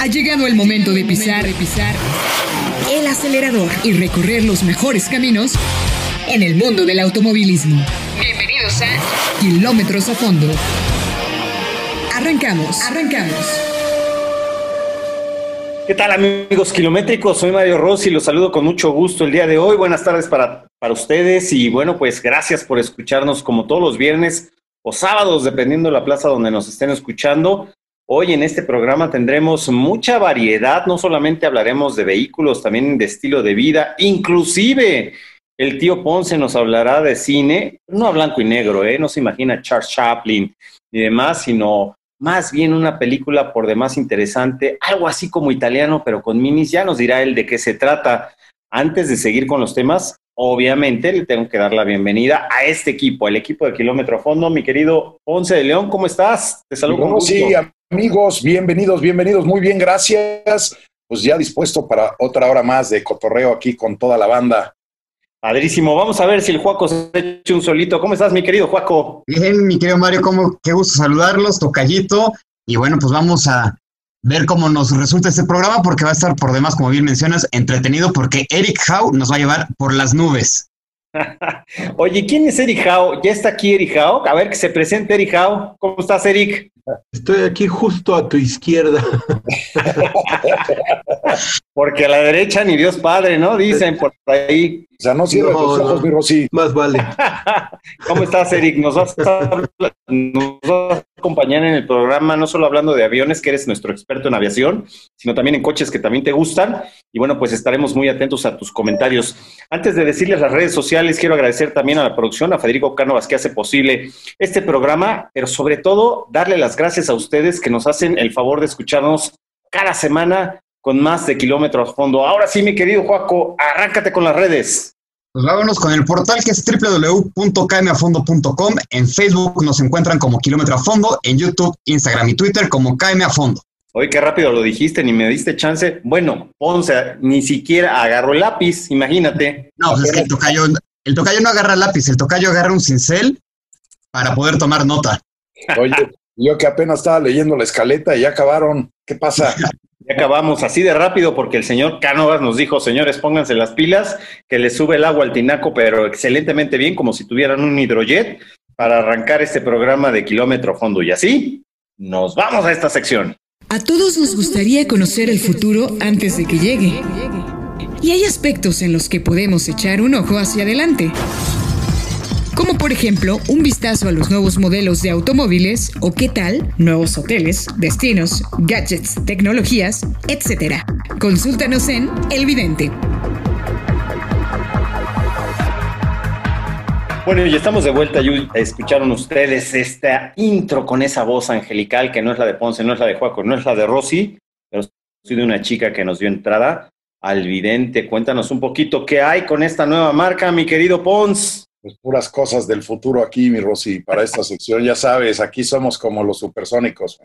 Ha llegado el momento de pisar, de pisar el acelerador y recorrer los mejores caminos en el mundo del automovilismo. Bienvenidos a Kilómetros a Fondo. Arrancamos, arrancamos. ¿Qué tal amigos kilométricos? Soy Mario Rossi, los saludo con mucho gusto el día de hoy. Buenas tardes para, para ustedes y bueno, pues gracias por escucharnos como todos los viernes o sábados, dependiendo de la plaza donde nos estén escuchando. Hoy en este programa tendremos mucha variedad, no solamente hablaremos de vehículos, también de estilo de vida, inclusive el tío Ponce nos hablará de cine, no a blanco y negro, ¿eh? no se imagina Charles Chaplin y demás, sino más bien una película por demás interesante, algo así como italiano, pero con minis. Ya nos dirá él de qué se trata. Antes de seguir con los temas, obviamente le tengo que dar la bienvenida a este equipo, el equipo de Kilómetro Fondo. Mi querido Ponce de León, ¿cómo estás? Te saludo. sí, amigos, bienvenidos, bienvenidos. Muy bien, gracias. Pues ya dispuesto para otra hora más de cotorreo aquí con toda la banda. Padrísimo. Vamos a ver si el Juaco se ha hecho un solito. ¿Cómo estás, mi querido Juaco? Bien, mi querido Mario, ¿cómo, qué gusto saludarlos, tocallito. Y bueno, pues vamos a ver cómo nos resulta este programa, porque va a estar por demás, como bien mencionas, entretenido, porque Eric Howe nos va a llevar por las nubes. Oye, ¿quién es Eric Howe? ¿Ya está aquí Eric Howe? A ver que se presente Eric Howe. ¿Cómo estás, Eric? Estoy aquí justo a tu izquierda. Porque a la derecha ni Dios Padre, ¿no? Dicen por ahí. O sea, no cierres los ojos, mi Rosy. Más vale. ¿Cómo estás, Eric? Nos vas, a, acompañar en el programa, no solo hablando de aviones, que eres nuestro experto en aviación, sino también en coches que también te gustan. Y bueno, pues estaremos muy atentos a tus comentarios. Antes de decirles las redes sociales, quiero agradecer también a la producción, a Federico Cánovas, que hace posible este programa, pero sobre todo darle las gracias a ustedes que nos hacen el favor de escucharnos cada semana con más de kilómetros a fondo. Ahora sí, mi querido Juaco, arráncate con las redes. Pues vámonos con el portal que es www.kmafondo.com. En Facebook nos encuentran como Kilómetro a Fondo, en YouTube, Instagram y Twitter como KM a Fondo. Oye, qué rápido lo dijiste, ni me diste chance. Bueno, Ponce ni siquiera agarró el lápiz, imagínate. No, pues es que el tocayo, el tocayo no agarra lápiz, el tocayo agarra un cincel para poder tomar nota. Oye, yo que apenas estaba leyendo la escaleta y ya acabaron. ¿Qué pasa? Acabamos así de rápido porque el señor Cánovas nos dijo, señores, pónganse las pilas, que le sube el agua al tinaco, pero excelentemente bien, como si tuvieran un hidrojet, para arrancar este programa de kilómetro fondo. Y así, nos vamos a esta sección. A todos nos gustaría conocer el futuro antes de que llegue. Y hay aspectos en los que podemos echar un ojo hacia adelante como por ejemplo un vistazo a los nuevos modelos de automóviles o qué tal nuevos hoteles, destinos, gadgets, tecnologías, etc. Consúltanos en El Vidente. Bueno, y estamos de vuelta. Escucharon ustedes esta intro con esa voz angelical que no es la de Ponce, no es la de Juaco, no es la de Rosy, pero soy de una chica que nos dio entrada al vidente. Cuéntanos un poquito qué hay con esta nueva marca, mi querido Pons pues puras cosas del futuro aquí, mi Rosy, para esta sección. Ya sabes, aquí somos como los supersónicos.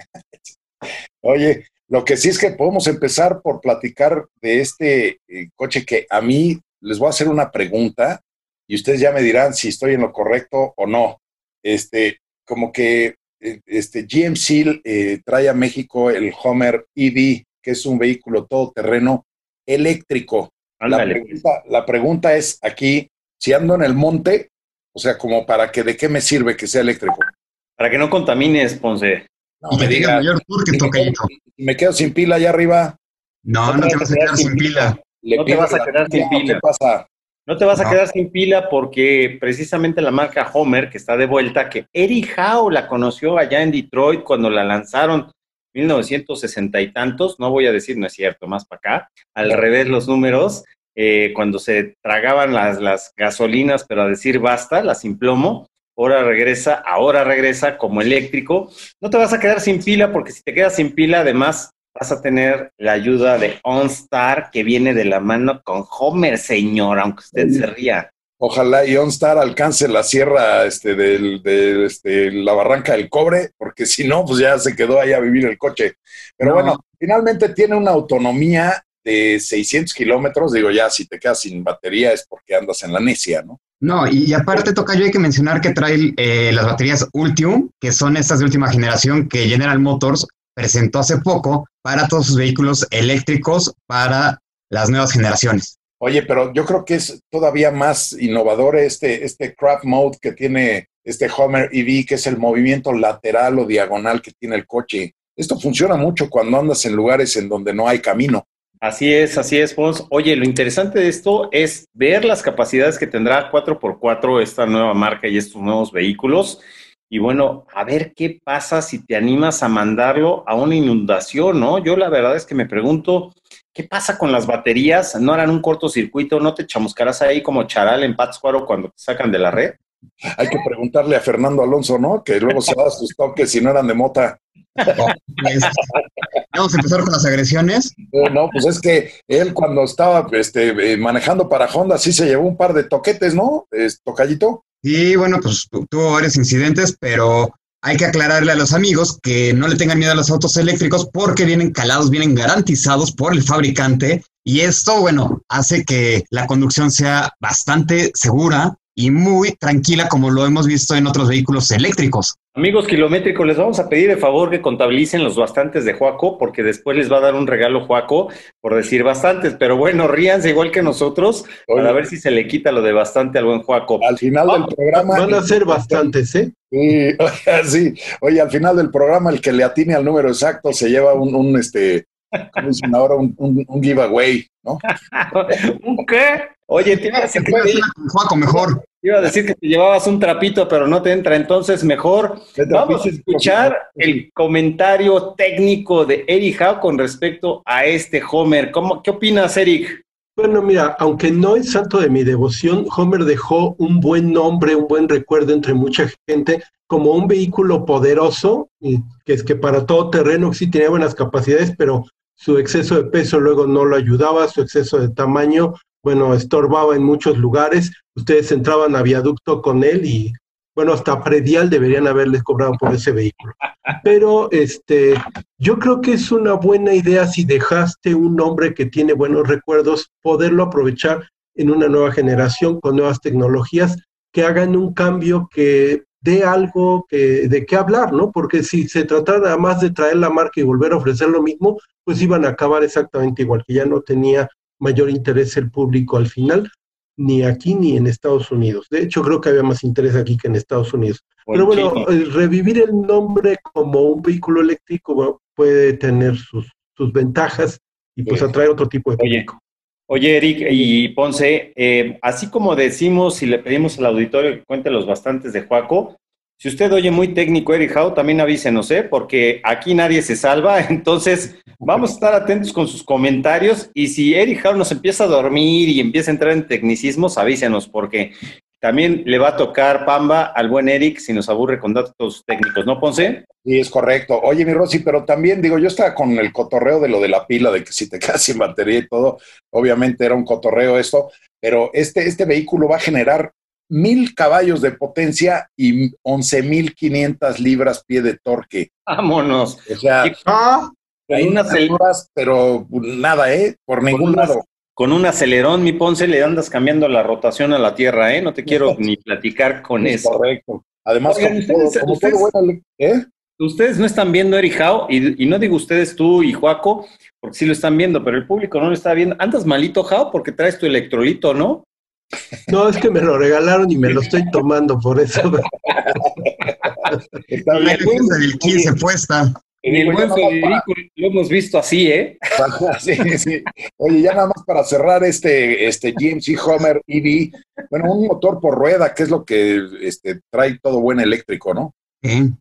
Oye, lo que sí es que podemos empezar por platicar de este eh, coche que a mí les voy a hacer una pregunta y ustedes ya me dirán si estoy en lo correcto o no. Este, como que eh, este GMC eh, trae a México el Homer EV, que es un vehículo todoterreno eléctrico. La pregunta, la pregunta es aquí, si ando en el monte, o sea, como para que de qué me sirve que sea eléctrico. Para que no contamines, Ponce. No me diga mayor que toca Me quedo sin pila allá arriba. No, no, te vas a quedar sin pila. no te vas a quedar sin pila. ¿Qué pasa? No te vas a quedar sin pila porque precisamente la marca Homer, que está de vuelta, que Eric Howe la conoció allá en Detroit cuando la lanzaron 1960 y tantos, no voy a decir, no es cierto, más para acá, al revés los números, eh, cuando se tragaban las, las gasolinas, pero a decir basta, las sin plomo, ahora regresa, ahora regresa como eléctrico. No te vas a quedar sin pila porque si te quedas sin pila, además vas a tener la ayuda de OnStar que viene de la mano con Homer, señor, aunque usted se ría. Ojalá y OnStar alcance la sierra este, del, de este, la barranca del cobre, porque si no, pues ya se quedó ahí a vivir el coche. Pero bueno, finalmente tiene una autonomía de 600 kilómetros, digo ya, si te quedas sin batería es porque andas en la necia, ¿no? No, y, aparte toca yo hay que mencionar que trae eh, las baterías Ultium, que son estas de última generación que General Motors presentó hace poco para todos sus vehículos eléctricos para las nuevas generaciones. Oye, pero yo creo que es todavía más innovador este, este craft mode que tiene este Homer EV, que es el movimiento lateral o diagonal que tiene el coche. Esto funciona mucho cuando andas en lugares en donde no hay camino. Así es, así es, Pons. Oye, lo interesante de esto es ver las capacidades que tendrá 4x4 esta nueva marca y estos nuevos vehículos. Y bueno, a ver qué pasa si te animas a mandarlo a una inundación, ¿no? Yo la verdad es que me pregunto, ¿qué pasa con las baterías? ¿No harán un cortocircuito? ¿No te chamuscarás ahí como charal en Pátzcuaro cuando te sacan de la red? Hay que preguntarle a Fernando Alonso, ¿no? Que luego se da sus toques si no eran de mota. Vamos a empezar con las agresiones. Eh, no, pues es que él cuando estaba este, eh, manejando para Honda sí se llevó un par de toquetes, ¿no? tocallito. Sí, bueno, pues tuvo varios incidentes, pero hay que aclararle a los amigos que no le tengan miedo a los autos eléctricos porque vienen calados, vienen garantizados por el fabricante y esto, bueno, hace que la conducción sea bastante segura y muy tranquila como lo hemos visto en otros vehículos eléctricos. Amigos kilométricos, les vamos a pedir de favor que contabilicen los bastantes de Juaco, porque después les va a dar un regalo Juaco por decir bastantes. Pero bueno, ríanse igual que nosotros para ver si se le quita lo de bastante al buen Juaco. Al final del programa. Van a ser bastantes, ¿eh? Sí, oye, sí. Oye, al final del programa, el que le atine al número exacto se lleva un, un este, ¿cómo dicen ahora? Un, un, giveaway, ¿no? ¿Un qué? Oye, te iba a decir que te, mejor. Iba a decir que te llevabas un trapito, pero no te entra. Entonces, mejor vamos a escuchar el comentario técnico de Eric Howe con respecto a este Homer. ¿Cómo, ¿Qué opinas, Eric? Bueno, mira, aunque no es santo de mi devoción, Homer dejó un buen nombre, un buen recuerdo entre mucha gente como un vehículo poderoso, que es que para todo terreno sí tenía buenas capacidades, pero su exceso de peso luego no lo ayudaba, su exceso de tamaño, bueno, estorbaba en muchos lugares, ustedes entraban a viaducto con él y, bueno, hasta predial deberían haberles cobrado por ese vehículo. Pero este, yo creo que es una buena idea si dejaste un hombre que tiene buenos recuerdos, poderlo aprovechar en una nueva generación con nuevas tecnologías que hagan un cambio que dé algo que, de qué hablar, ¿no? Porque si se tratara más de traer la marca y volver a ofrecer lo mismo, pues iban a acabar exactamente igual, que ya no tenía mayor interés el público al final, ni aquí ni en Estados Unidos. De hecho, creo que había más interés aquí que en Estados Unidos. Pero bueno, revivir el nombre como un vehículo eléctrico puede tener sus, sus ventajas y pues atraer otro tipo de público. Oye, Eric y Ponce, eh, así como decimos y le pedimos al auditorio que cuente los bastantes de Juaco, si usted oye muy técnico Eric Howe, también avísenos, ¿eh? porque aquí nadie se salva, entonces vamos a estar atentos con sus comentarios y si Eric Howe nos empieza a dormir y empieza a entrar en tecnicismos, avísenos, porque también le va a tocar Pamba al buen Eric si nos aburre con datos técnicos, ¿no, Ponce? Sí, es correcto. Oye, mi Rosy, pero también digo, yo estaba con el cotorreo de lo de la pila, de que si te quedas sin batería y todo, obviamente era un cotorreo esto, pero este, este vehículo va a generar mil caballos de potencia y once mil quinientas libras pie de torque. Vámonos. O sea, ah, hay unas horas, pero nada, ¿eh? Por ningún lado con un acelerón, mi Ponce, le andas cambiando la rotación a la Tierra, ¿eh? No te quiero ni platicar con eso. Correcto. Además, ¿eh? ustedes, no están viendo Eric Howe, y, no digo ustedes tú y Juaco, porque sí lo están viendo, pero el público no lo está viendo. ¿Andas malito, Howe, porque traes tu electrolito, no? No, es que me lo regalaron y me lo estoy tomando por eso. Está bien. El 15 puesta. En el buen Federico lo hemos visto así, ¿eh? sí, sí. Oye, ya nada más para cerrar este, este GMC Homer EV, bueno, un motor por rueda, que es lo que este, trae todo buen eléctrico, ¿no? Sí,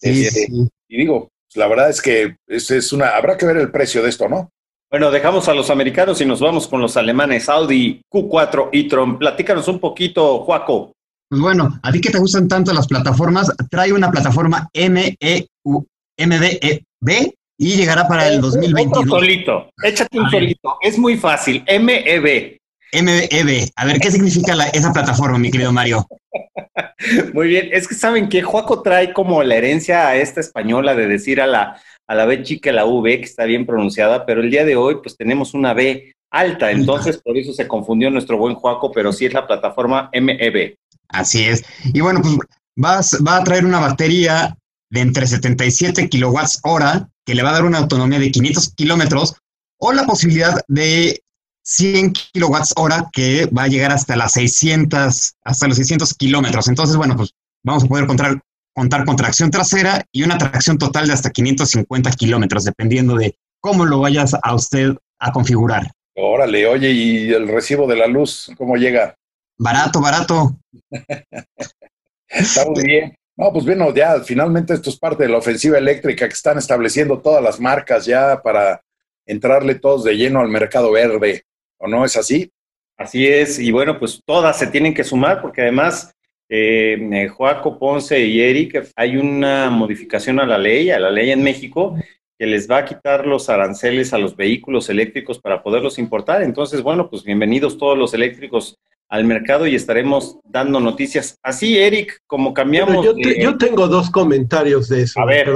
este, sí, Y digo, pues, la verdad es que es, es una, habrá que ver el precio de esto, ¿no? Bueno, dejamos a los americanos y nos vamos con los alemanes, Audi Q4 e-tron. Platícanos un poquito, Juaco. Pues bueno, a ti que te gustan tanto las plataformas, trae una plataforma MEU MBEB y llegará para el 2022. solito, échate un solito, es muy fácil, MEB. MEB, a ver, ¿qué significa esa plataforma, mi querido Mario? Muy bien, es que saben que Juaco trae como la herencia a esta española de decir a la, a la B chica la V, que está bien pronunciada, pero el día de hoy pues tenemos una B alta, entonces por eso se confundió nuestro buen Juaco, pero sí es la plataforma MEB. Así es. Y bueno, pues vas, va a traer una batería de entre 77 kilowatts hora, que le va a dar una autonomía de 500 kilómetros, o la posibilidad de 100 kilowatts hora, que va a llegar hasta las 600, hasta los 600 kilómetros. Entonces, bueno, pues vamos a poder contar, contar con tracción trasera y una tracción total de hasta 550 kilómetros, dependiendo de cómo lo vayas a usted a configurar. Órale, oye, ¿y el recibo de la luz cómo llega? Barato, barato. Está muy bien. No, pues bueno, ya finalmente esto es parte de la ofensiva eléctrica que están estableciendo todas las marcas ya para entrarle todos de lleno al mercado verde, ¿o no es así? Así es, y bueno, pues todas se tienen que sumar porque además, eh, Joaco Ponce y Eric, hay una modificación a la ley, a la ley en México, que les va a quitar los aranceles a los vehículos eléctricos para poderlos importar. Entonces, bueno, pues bienvenidos todos los eléctricos al mercado y estaremos dando noticias. Así, Eric, como cambiamos. Yo, tengo dos comentarios de eso. A ver,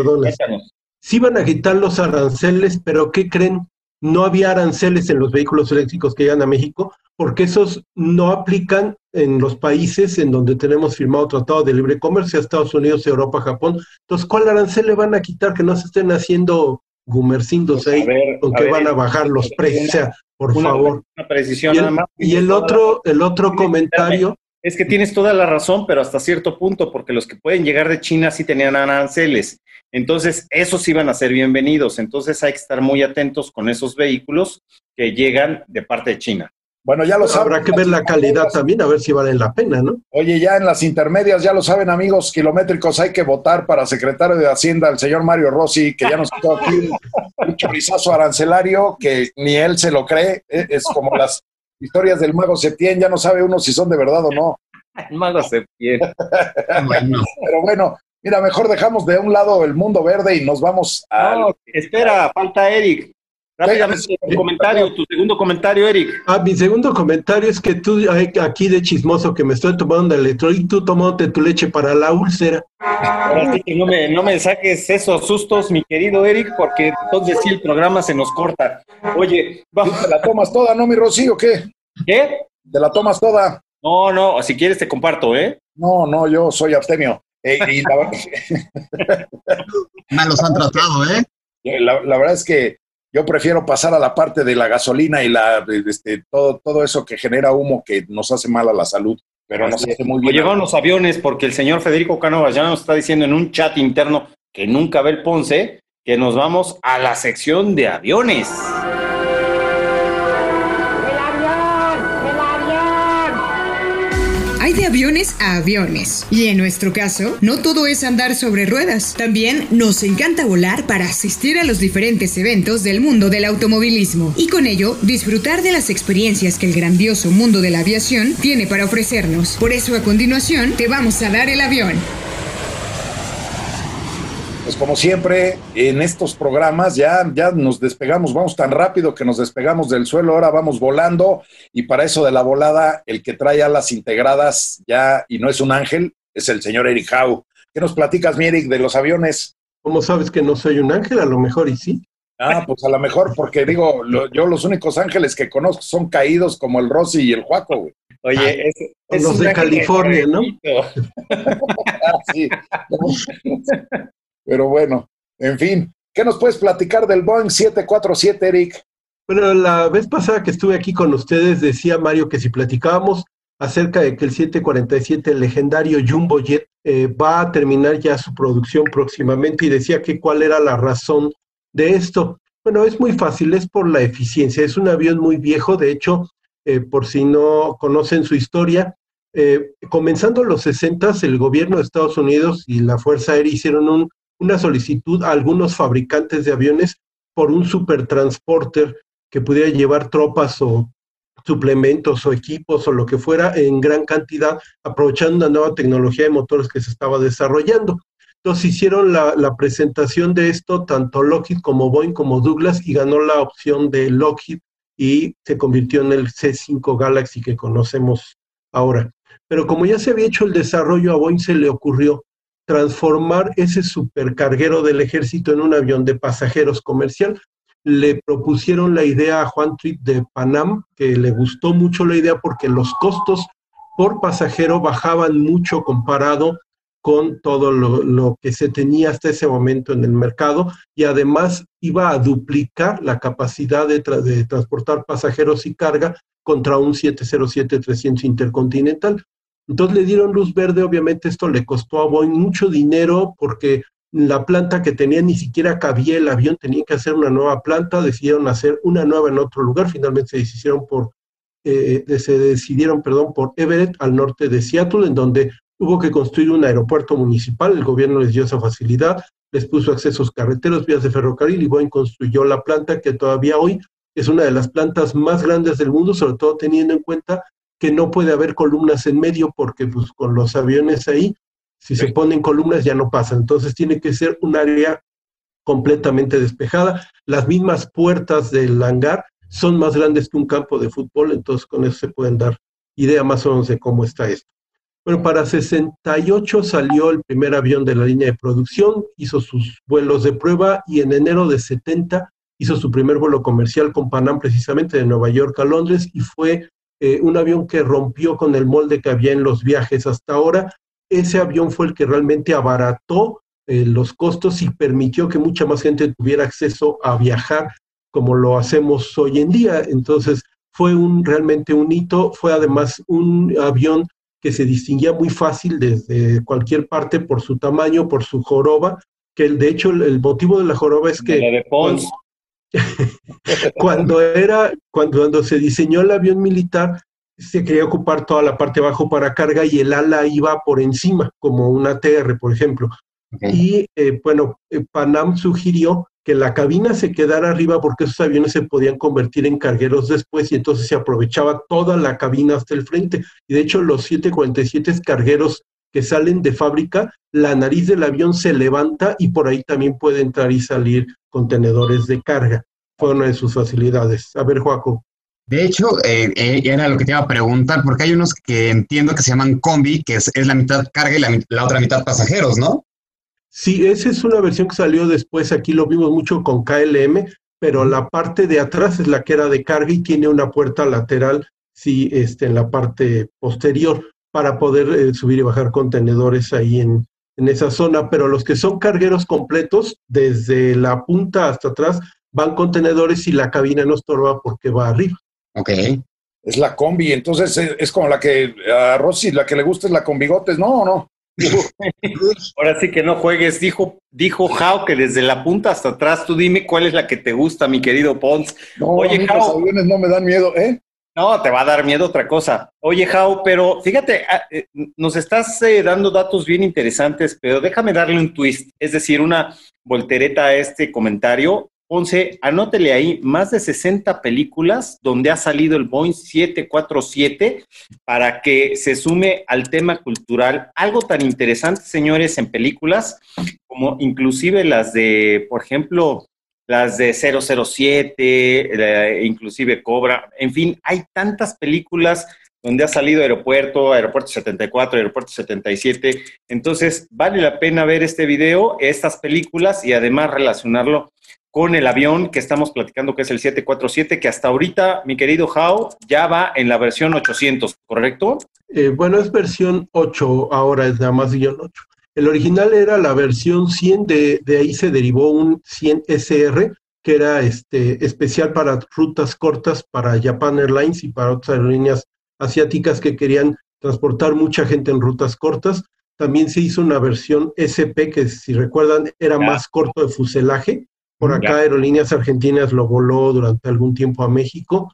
Sí van a quitar los aranceles, pero ¿qué creen? No había aranceles en los vehículos eléctricos que llegan a México, porque esos no aplican en los países en donde tenemos firmado tratado de libre comercio, Estados Unidos, Europa, Japón. Entonces, ¿cuál arancel le van a quitar que no se estén haciendo gumercindos pues, ahí, con que van a bajar los precios? O sea, por favor. Una precisión y el, nada más. Y el otro, el otro comentario. Es que tienes toda la razón, pero hasta cierto punto, porque los que pueden llegar de China sí tenían aranceles. Entonces, esos iban a ser bienvenidos. Entonces, hay que estar muy atentos con esos vehículos que llegan de parte de China. Bueno, ya lo saben. Habrá que ver la calidad también, a ver si valen la pena, ¿no? Oye, ya en las intermedias, ya lo saben, amigos kilométricos, hay que votar para secretario de Hacienda, el señor Mario Rossi, que ya nos quitó aquí un chorizazo arancelario que ni él se lo cree. E, es como las historias del mago Septién, ya no sabe uno si son de verdad o no. El mago Septién. Pero bueno, mira, mejor dejamos de un lado el mundo verde y nos vamos a. espera, falta Eric. Rápidamente, tu comentario, tu segundo comentario, Eric. Ah, mi segundo comentario es que tú, aquí de chismoso, que me estoy tomando el electrol y tú tomándote tu leche para la úlcera. Ahora sí que no me, no me saques esos sustos, mi querido Eric, porque entonces sí el programa se nos corta. Oye, vamos. ¿Te la tomas toda, no, mi Rocío, qué? ¿Qué? ¿Te la tomas toda? No, no, si quieres te comparto, ¿eh? No, no, yo soy abstemio. Eh, y la... Malos han tratado, ¿eh? la verdad es que yo prefiero pasar a la parte de la gasolina y la, este, todo, todo eso que genera humo que nos hace mal a la salud, pero nos hace muy bien. Los aviones porque el señor Federico Cánovas ya nos está diciendo en un chat interno que nunca ve el Ponce, que nos vamos a la sección de aviones. De aviones a aviones. Y en nuestro caso, no todo es andar sobre ruedas. También nos encanta volar para asistir a los diferentes eventos del mundo del automovilismo. Y con ello, disfrutar de las experiencias que el grandioso mundo de la aviación tiene para ofrecernos. Por eso a continuación, te vamos a dar el avión. Pues como siempre, en estos programas ya, ya nos despegamos, vamos tan rápido que nos despegamos del suelo, ahora vamos volando y para eso de la volada, el que trae alas integradas ya, y no es un ángel, es el señor Eric Howe. ¿Qué nos platicas, mi Eric, de los aviones? ¿Cómo sabes que no soy un ángel? A lo mejor y sí. Ah, pues a lo mejor, porque digo, yo los únicos ángeles que conozco son caídos como el Rosy y el Juaco, güey. Oye, es, los de California, ¿no? ah, sí. Pero bueno, en fin, ¿qué nos puedes platicar del Boeing 747, Eric? Bueno, la vez pasada que estuve aquí con ustedes decía Mario que si platicábamos acerca de que el 747, el legendario Jumbo Jet, eh, va a terminar ya su producción próximamente y decía que cuál era la razón de esto. Bueno, es muy fácil, es por la eficiencia. Es un avión muy viejo, de hecho, eh, por si no conocen su historia, eh, comenzando los 60, el gobierno de Estados Unidos y la Fuerza Aérea hicieron un una solicitud a algunos fabricantes de aviones por un supertransporter que pudiera llevar tropas o suplementos o equipos o lo que fuera en gran cantidad, aprovechando una nueva tecnología de motores que se estaba desarrollando. Entonces hicieron la, la, presentación de esto, tanto Lockheed como Boeing como Douglas, y ganó la opción de Lockheed y se convirtió en el C5 Galaxy que conocemos ahora. Pero como ya se había hecho el desarrollo, a Boeing se le ocurrió transformar ese supercarguero del ejército en un avión de pasajeros comercial. Le propusieron la idea a Juan Tripp de Panam, que le gustó mucho la idea porque los costos por pasajero bajaban mucho comparado con todo lo, que se tenía hasta ese momento en el mercado y además iba a duplicar la capacidad de, de transportar pasajeros y carga contra un 707-300 intercontinental. Entonces le dieron luz verde, obviamente esto le costó a Boeing mucho dinero porque la planta que tenía ni siquiera cabía el avión, tenía que hacer una nueva planta, decidieron hacer una nueva en otro lugar, finalmente se decidieron por, eh, se decidieron, perdón, por Everett, al norte de Seattle, en donde hubo que construir un aeropuerto municipal, el gobierno les dio esa facilidad, les puso accesos carreteros, vías de ferrocarril y Boeing construyó la planta que todavía hoy es una de las plantas más grandes del mundo, sobre todo teniendo en cuenta que no puede haber columnas en medio porque pues, con los aviones ahí, si se ponen columnas ya no pasa. Entonces tiene que ser un área completamente despejada. Las mismas puertas del hangar son más grandes que un campo de fútbol, entonces con eso se pueden dar idea más o menos de cómo está esto. Bueno, para 68 salió el primer avión de la línea de producción, hizo sus vuelos de prueba y en enero de 70 hizo su primer vuelo comercial con Panam precisamente de Nueva York a Londres y fue eh, un avión que rompió con el molde que había en los viajes hasta ahora. Ese avión fue el que realmente abarató eh, los costos y permitió que mucha más gente tuviera acceso a viajar como lo hacemos hoy en día. Entonces fue un, realmente un hito, fue además un avión que se distinguía muy fácil desde cualquier parte por su tamaño, por su joroba, que de hecho el, motivo de la joroba es que... cuando era, cuando, cuando se diseñó el avión militar, se quería ocupar toda la parte de abajo para carga y el ala iba por encima, como una ATR, por ejemplo. Y eh, bueno, eh, Panam sugirió que la cabina se quedara arriba porque esos aviones se podían convertir en cargueros después y entonces se aprovechaba toda la cabina hasta el frente. Y de hecho los 747 cargueros que salen de fábrica, la nariz del avión se levanta y por ahí también puede entrar y salir contenedores de carga. Fue una de sus facilidades. A ver, Joaco. De hecho, eh, eh, era lo que te iba a preguntar, porque hay unos que entiendo que se llaman combi, que es, la mitad carga y la, otra mitad pasajeros, ¿no? Sí, esa es una versión que salió después, aquí lo vimos mucho con KLM, pero la parte de atrás es la que era de carga y tiene una puerta lateral, sí, este, en la parte posterior para poder eh, subir y bajar contenedores ahí en, en esa zona, pero los que son cargueros completos, desde la punta hasta atrás, van contenedores y la cabina no estorba porque va arriba. Ok. Es la combi, entonces es, como la que a Rosy, la que le gusta es la con bigotes, ¿no? no? Ahora sí que no juegues, dijo, dijo Jao que desde la punta hasta atrás, tú dime cuál es la que te gusta, mi querido Pons. No, Oye, Los aviones no me dan miedo, ¿eh? No, te va a dar miedo otra cosa. Oye, Jau, pero fíjate, ah, eh, nos estás eh, dando datos bien interesantes, pero déjame darle un twist, es decir, una voltereta a este comentario. Ponce, anótele ahí más de 60 películas donde ha salido el Boeing 747 para que se sume al tema cultural. Algo tan interesante, señores, en películas como inclusive las de, por ejemplo, las de 007, inclusive Cobra, en fin, hay tantas películas donde ha salido Aeropuerto, Aeropuerto 74, Aeropuerto 77. Entonces, vale la pena ver este video, estas películas y además relacionarlo con el avión que estamos platicando, que es el 747, que hasta ahorita, mi querido Jao, ya va en la versión 800, ¿correcto? Eh, bueno, es versión 8, ahora es nada más guion 8. El original era la versión 100, de, de ahí se derivó un 100 SR, que era este, especial para rutas cortas para Japan Airlines y para otras aerolíneas asiáticas que querían transportar mucha gente en rutas cortas. También se hizo una versión SP, que si recuerdan era más corto de fuselaje. Por acá Aerolíneas Argentinas lo voló durante algún tiempo a México.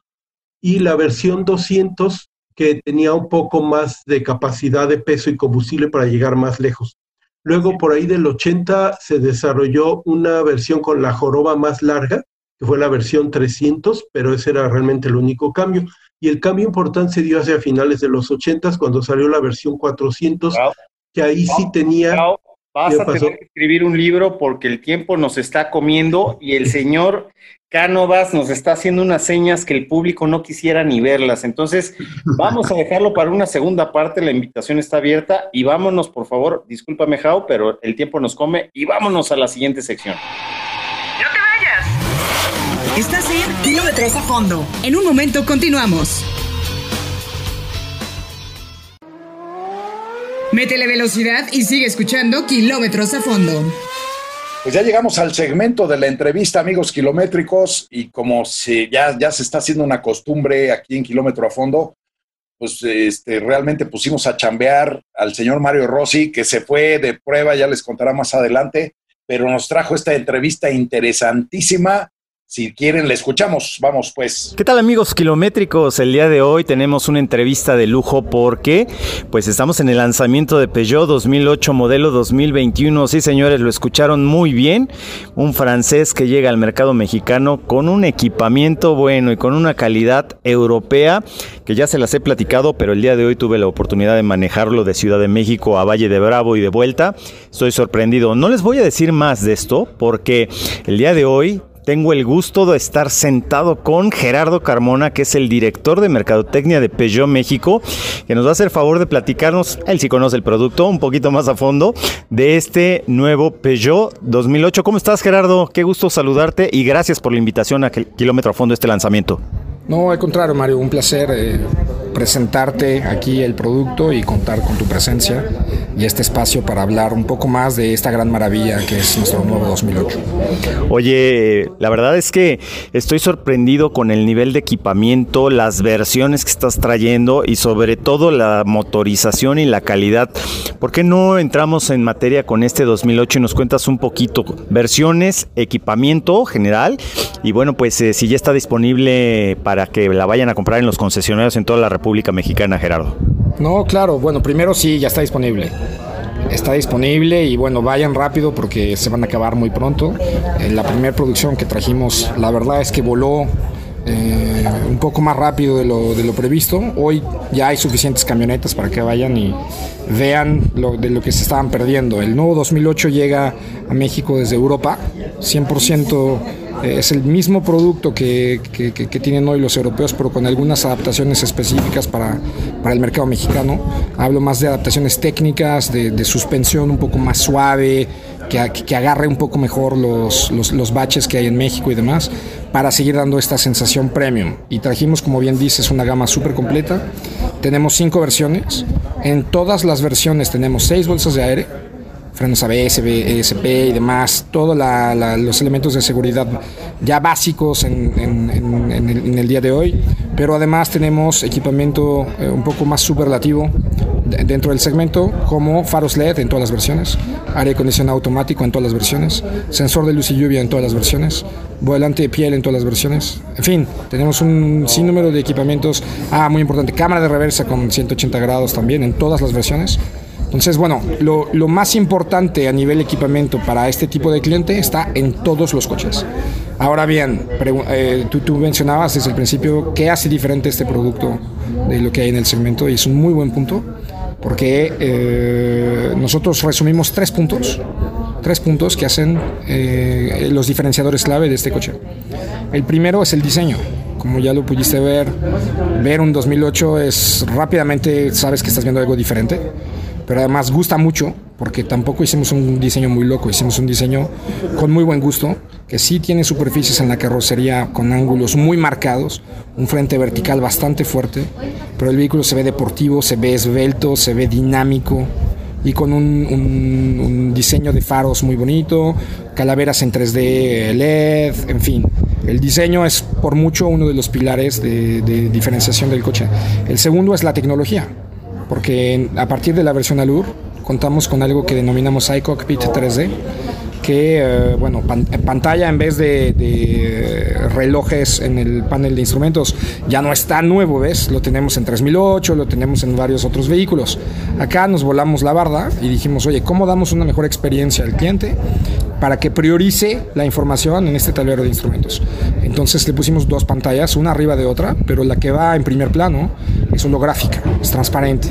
Y la versión 200, que tenía un poco más de capacidad de peso y combustible para llegar más lejos. Luego, por ahí del 80, se desarrolló una versión con la joroba más larga, que fue la versión 300, pero ese era realmente el único cambio. Y el cambio importante se dio hacia finales de los 80, cuando salió la versión 400, que ahí sí tenía... Vas a tener que escribir un libro porque el tiempo nos está comiendo y el señor Cánovas nos está haciendo unas señas que el público no quisiera ni verlas. Entonces, vamos a dejarlo para una segunda parte. La invitación está abierta y vámonos, por favor. Discúlpame, Jao, pero el tiempo nos come y vámonos a la siguiente sección. ¡No te vayas! Estás en Kilómetros a Fondo. En un momento continuamos. Métele velocidad y sigue escuchando kilómetros a fondo. Pues ya llegamos al segmento de la entrevista, amigos kilométricos, y como se, ya, ya se está haciendo una costumbre aquí en Kilómetro a Fondo, pues este, realmente pusimos a chambear al señor Mario Rossi, que se fue de prueba, ya les contará más adelante, pero nos trajo esta entrevista interesantísima si quieren, le escuchamos. Vamos, pues. ¿Qué tal, amigos kilométricos? El día de hoy tenemos una entrevista de lujo porque, pues, estamos en el lanzamiento de Peugeot 2008 modelo 2021. Sí, señores, lo escucharon muy bien. Un francés que llega al mercado mexicano con un equipamiento bueno y con una calidad europea que ya se las he platicado, pero el día de hoy tuve la oportunidad de manejarlo de Ciudad de México a Valle de Bravo y de vuelta. Estoy sorprendido. No les voy a decir más de esto porque el día de hoy tengo el gusto de estar sentado con Gerardo Carmona, que es el director de Mercadotecnia de Peugeot México, que nos va a hacer favor de platicarnos, él sí conoce el producto, un poquito más a fondo, de este nuevo Peugeot 2008. ¿Cómo estás, Gerardo? Qué gusto saludarte y gracias por la invitación a Kilómetro a Fondo este lanzamiento. No, al contrario, Mario, un placer eh, presentarte aquí el producto y contar con tu presencia y este espacio para hablar un poco más de esta gran maravilla que es nuestro nuevo 2008. Oye, la verdad es que estoy sorprendido con el nivel de equipamiento, las versiones que estás trayendo y sobre todo la motorización y la calidad. ¿Por qué no entramos en materia con este 2008 y nos cuentas un poquito versiones, equipamiento general y bueno, pues eh, si ya está disponible para que la vayan a comprar en los concesionarios en toda la República Mexicana, Gerardo? No, claro, bueno, primero sí, ya está disponible. Está disponible y bueno, vayan rápido porque se van a acabar muy pronto. Eh, la primera producción que trajimos, la verdad es que voló eh, un poco más rápido de lo, previsto. Hoy ya hay suficientes camionetas para que vayan y vean lo, de lo que se estaban perdiendo. El nuevo 2008 llega a México desde Europa, 100% eh, es el mismo producto que, tienen hoy los europeos, pero con algunas adaptaciones específicas para, el mercado mexicano. Hablo más de adaptaciones técnicas, de, suspensión un poco más suave, que, agarre un poco mejor los, los, baches que hay en México y demás, para seguir dando esta sensación premium. Y trajimos, como bien dices, una gama súper completa. Tenemos cinco versiones. En todas las versiones tenemos seis bolsas de aire frenos ABS, ESP y demás, todos los elementos de seguridad ya básicos en, el, día de hoy, pero además tenemos equipamiento eh, un poco más superlativo dentro del segmento, como faros LED en todas las versiones, aire acondicionado automático en todas las versiones, sensor de luz y lluvia en todas las versiones, volante de piel en todas las versiones. En fin, tenemos un sinnúmero de equipamientos. Ah, muy importante, cámara de reversa con 180 grados también en todas las versiones. Entonces, bueno, lo, más importante a nivel equipamiento para este tipo de cliente está en todos los coches. Ahora bien, eh, tú, tú, mencionabas desde el principio qué hace diferente este producto de lo que hay en el segmento y es un muy buen punto porque eh, nosotros resumimos tres puntos, tres puntos que hacen eh, los diferenciadores clave de este coche. El primero es el diseño. Como ya lo pudiste ver, ver un 2008 es rápidamente sabes que estás viendo algo diferente pero además gusta mucho porque tampoco hicimos un diseño muy loco, hicimos un diseño con muy buen gusto, que sí tiene superficies en la carrocería con ángulos muy marcados, un frente vertical bastante fuerte, pero el vehículo se ve deportivo, se ve esbelto, se ve dinámico y con un, diseño de faros muy bonito, calaveras en 3D LED, en fin. El diseño es por mucho uno de los pilares de diferenciación del coche. El segundo es la tecnología porque a partir de la versión Allure contamos con algo que denominamos iCockpit 3D, que, eh, bueno, pantalla en vez de, relojes en el panel de instrumentos ya no está nuevo, ¿ves? Lo tenemos en 3008, lo tenemos en varios otros vehículos. Acá nos volamos la barda y dijimos, oye, ¿cómo damos una mejor experiencia al cliente para que priorice la información en este tablero de instrumentos? Entonces le pusimos dos pantallas, una arriba de otra, pero la que va en primer plano es holográfica, es transparente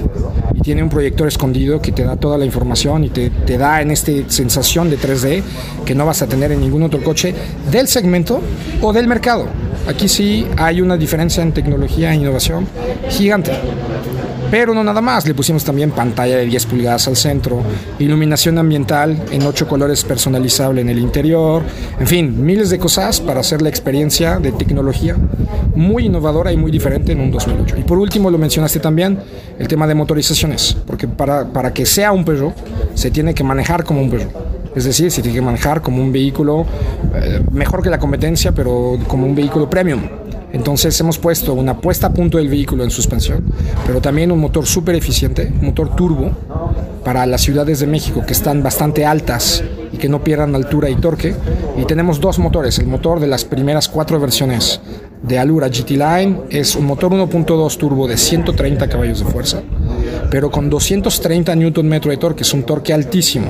y tiene un proyector escondido que te da toda la información y te, te da en esta sensación de 3D que no vas a tener en ningún otro coche del segmento o del mercado. Aquí sí hay una diferencia en tecnología e innovación gigante. Pero no nada más, le pusimos también pantalla de 10 pulgadas al centro, iluminación ambiental en 8 colores personalizable en el interior, en fin, miles de cosas para hacer la experiencia de tecnología muy innovadora y muy diferente en un 2008. Y por último, lo mencionaste también, el tema de motorizaciones, porque para, para que sea un Peugeot se tiene que manejar como un Peugeot. Es decir, se tiene que manejar como un vehículo eh, mejor que la competencia, pero como un vehículo premium. Entonces hemos puesto una puesta a punto del vehículo en suspensión, pero también un motor súper eficiente, motor turbo para las ciudades de México que están bastante altas y que no pierdan altura y torque. Y tenemos dos motores. El motor de las primeras cuatro versiones de Alura GT Line es un motor 1.2 turbo de 130 caballos de fuerza, pero con 230 Nm de torque, es un torque altísimo,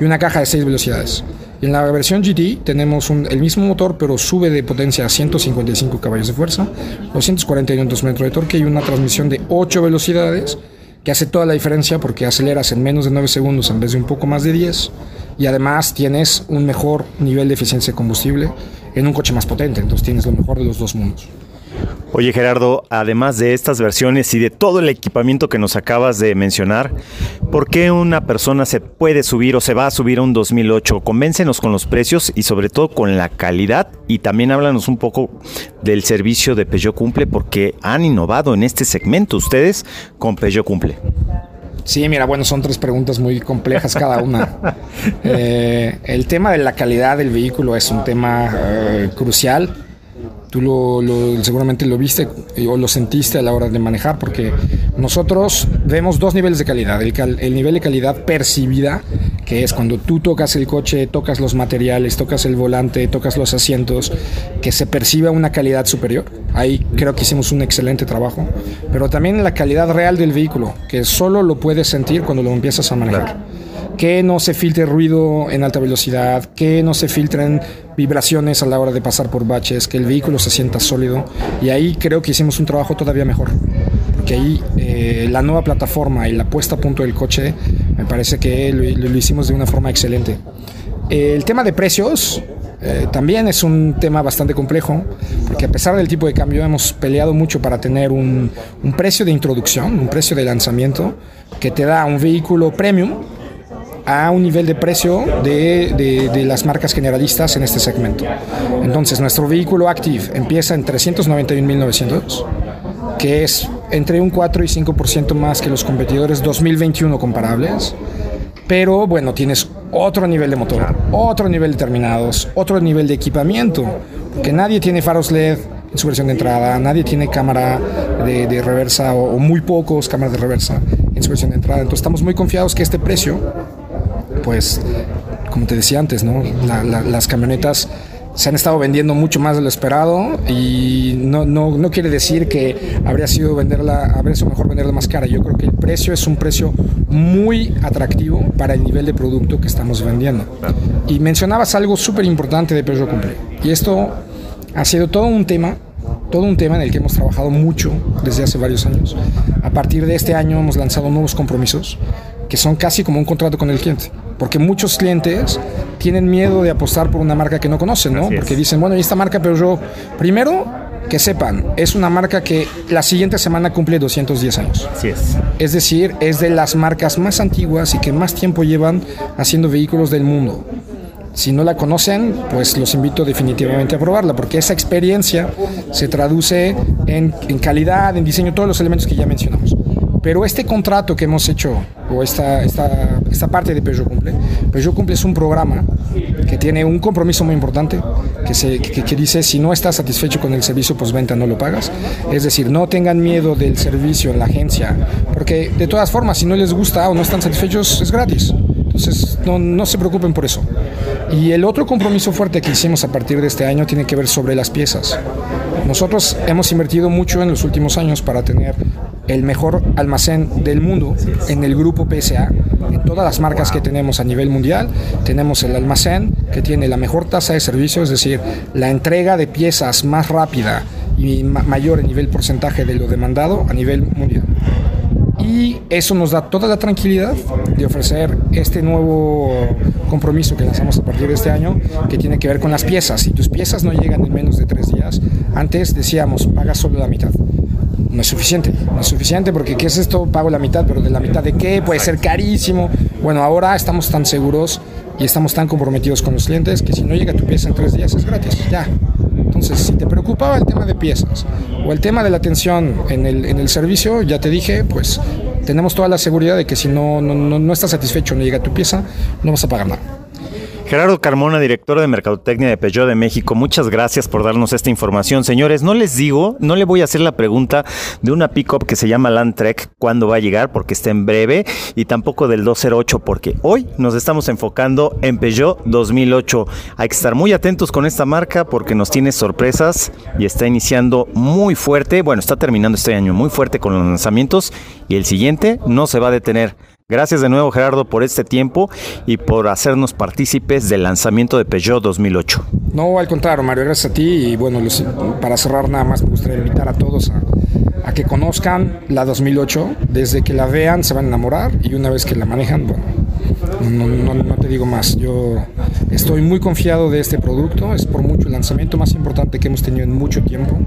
y una caja de 6 velocidades. En la versión GT tenemos el mismo motor, pero sube de potencia a 155 caballos de fuerza, 240 Nm de torque y una transmisión de 8 velocidades que hace toda la diferencia porque aceleras en menos de 9 segundos en vez de un poco más de 10 y además tienes un mejor nivel de eficiencia de combustible en un coche más potente, entonces tienes lo mejor de los dos mundos. Oye Gerardo, además de estas versiones y de todo el equipamiento que nos acabas de mencionar, ¿por qué una persona se puede subir o se va a subir a un 2008? Convéncenos con los precios y sobre todo con la calidad y también háblanos un poco del servicio de Peugeot Cumple porque han innovado en este segmento ustedes con Peugeot Cumple. Sí, mira, bueno, son tres preguntas muy complejas cada una. Eh, el tema de la calidad del vehículo es un tema eh, crucial Tú lo, seguramente lo viste o lo sentiste a la hora de manejar, porque nosotros vemos dos niveles de calidad. El, el, nivel de calidad percibida, que es cuando tú tocas el coche, tocas los materiales, tocas el volante, tocas los asientos, que se perciba una calidad superior. Ahí creo que hicimos un excelente trabajo. Pero también la calidad real del vehículo, que solo lo puedes sentir cuando lo empiezas a manejar que no se filtre ruido en alta velocidad, que no se filtren vibraciones a la hora de pasar por baches, que el vehículo se sienta sólido. Y ahí creo que hicimos un trabajo todavía mejor. Porque ahí eh, la nueva plataforma y la puesta a punto del coche me parece que lo, hicimos de una forma excelente. El tema de precios, eh, también es un tema bastante complejo, porque a pesar del tipo de cambio hemos peleado mucho para tener un, un, precio de introducción, un precio de lanzamiento que te da un vehículo premium a un nivel de precio de, de, las marcas generalistas en este segmento. Entonces, nuestro vehículo Active empieza en 391.900, que es entre un 4 y 5% más que los competidores 2021 comparables. Pero bueno, tienes otro nivel de motor, otro nivel de terminados, otro nivel de equipamiento, porque nadie tiene faros LED en su versión de entrada, nadie tiene cámara de, de reversa o, o muy pocos cámaras de reversa en su versión de entrada. Entonces estamos muy confiados que este precio pues, como te decía antes, ¿no? las camionetas se han estado vendiendo mucho más de lo esperado y no, no, no, quiere decir que habría sido venderla, habría sido mejor venderla más cara. Yo creo que el precio es un precio muy atractivo para el nivel de producto que estamos vendiendo. Y mencionabas algo súper importante de Peugeot Cumple. Y esto ha sido todo un tema, todo un tema en el que hemos trabajado mucho desde hace varios años. A partir de este año hemos lanzado nuevos compromisos que son casi como un contrato con el cliente porque muchos clientes tienen miedo de apostar por una marca que no conocen, ¿no? Porque dicen, bueno, ¿y esta marca pero yo primero, que sepan, es una marca que la siguiente semana cumple 210 años. Así es. Es decir, es de las marcas más antiguas y que más tiempo llevan haciendo vehículos del mundo. Si no la conocen, pues los invito definitivamente a probarla, porque esa experiencia se traduce en, en calidad, en diseño, todos los elementos que ya mencionamos. Pero este contrato que hemos hecho, o esta, esta, esta parte de Peugeot Cumple, Peugeot Cumple es un programa que tiene un compromiso muy importante, que, se, que, que dice, si no estás satisfecho con el servicio postventa, no lo pagas. Es decir, no tengan miedo del servicio en la agencia, porque de todas formas, si no les gusta o no están satisfechos, es gratis. Entonces, no, no se preocupen por eso. Y el otro compromiso fuerte que hicimos a partir de este año tiene que ver sobre las piezas. Nosotros hemos invertido mucho en los últimos años para tener el mejor almacén del mundo en el grupo PSA. En todas las marcas que tenemos a nivel mundial, tenemos el almacén que tiene la mejor tasa de servicio, es decir, la entrega de piezas más rápida y mayor en nivel porcentaje de lo demandado a nivel mundial. Y eso nos da toda la tranquilidad de ofrecer este nuevo compromiso que lanzamos a partir de este año, que tiene que ver con las piezas. Si tus piezas no llegan en menos de tres días, antes decíamos, paga solo la mitad no es suficiente. No es suficiente porque ¿qué es esto? Pago la mitad, pero de la mitad de qué? Puede ser carísimo. Bueno, ahora estamos tan seguros y estamos tan comprometidos con los clientes que si no llega tu pieza en tres días es gratis. Ya. Entonces, si te preocupaba el tema de piezas o el tema de la atención en el, en el servicio, ya te dije, pues tenemos toda la seguridad de que si no, no, no, no estás satisfecho, no llega tu pieza, no vas a pagar nada. Gerardo Carmona, director de Mercadotecnia de Peugeot de México, muchas gracias por darnos esta información. Señores, no les digo, no le voy a hacer la pregunta de una pickup que se llama Landtrek, cuándo va a llegar, porque está en breve, y tampoco del 208, porque hoy nos estamos enfocando en Peugeot 2008. Hay que estar muy atentos con esta marca porque nos tiene sorpresas y está iniciando muy fuerte, bueno, está terminando este año muy fuerte con los lanzamientos y el siguiente no se va a detener. Gracias de nuevo Gerardo por este tiempo y por hacernos partícipes del lanzamiento de Peugeot 2008. No, al contrario, Mario, gracias a ti. Y bueno, para cerrar nada más me gustaría invitar a todos a, a que conozcan la 2008. Desde que la vean se van a enamorar y una vez que la manejan, bueno, no, no- te digo más. Yo estoy muy confiado de este producto. Es por mucho el lanzamiento más importante que hemos tenido en mucho tiempo.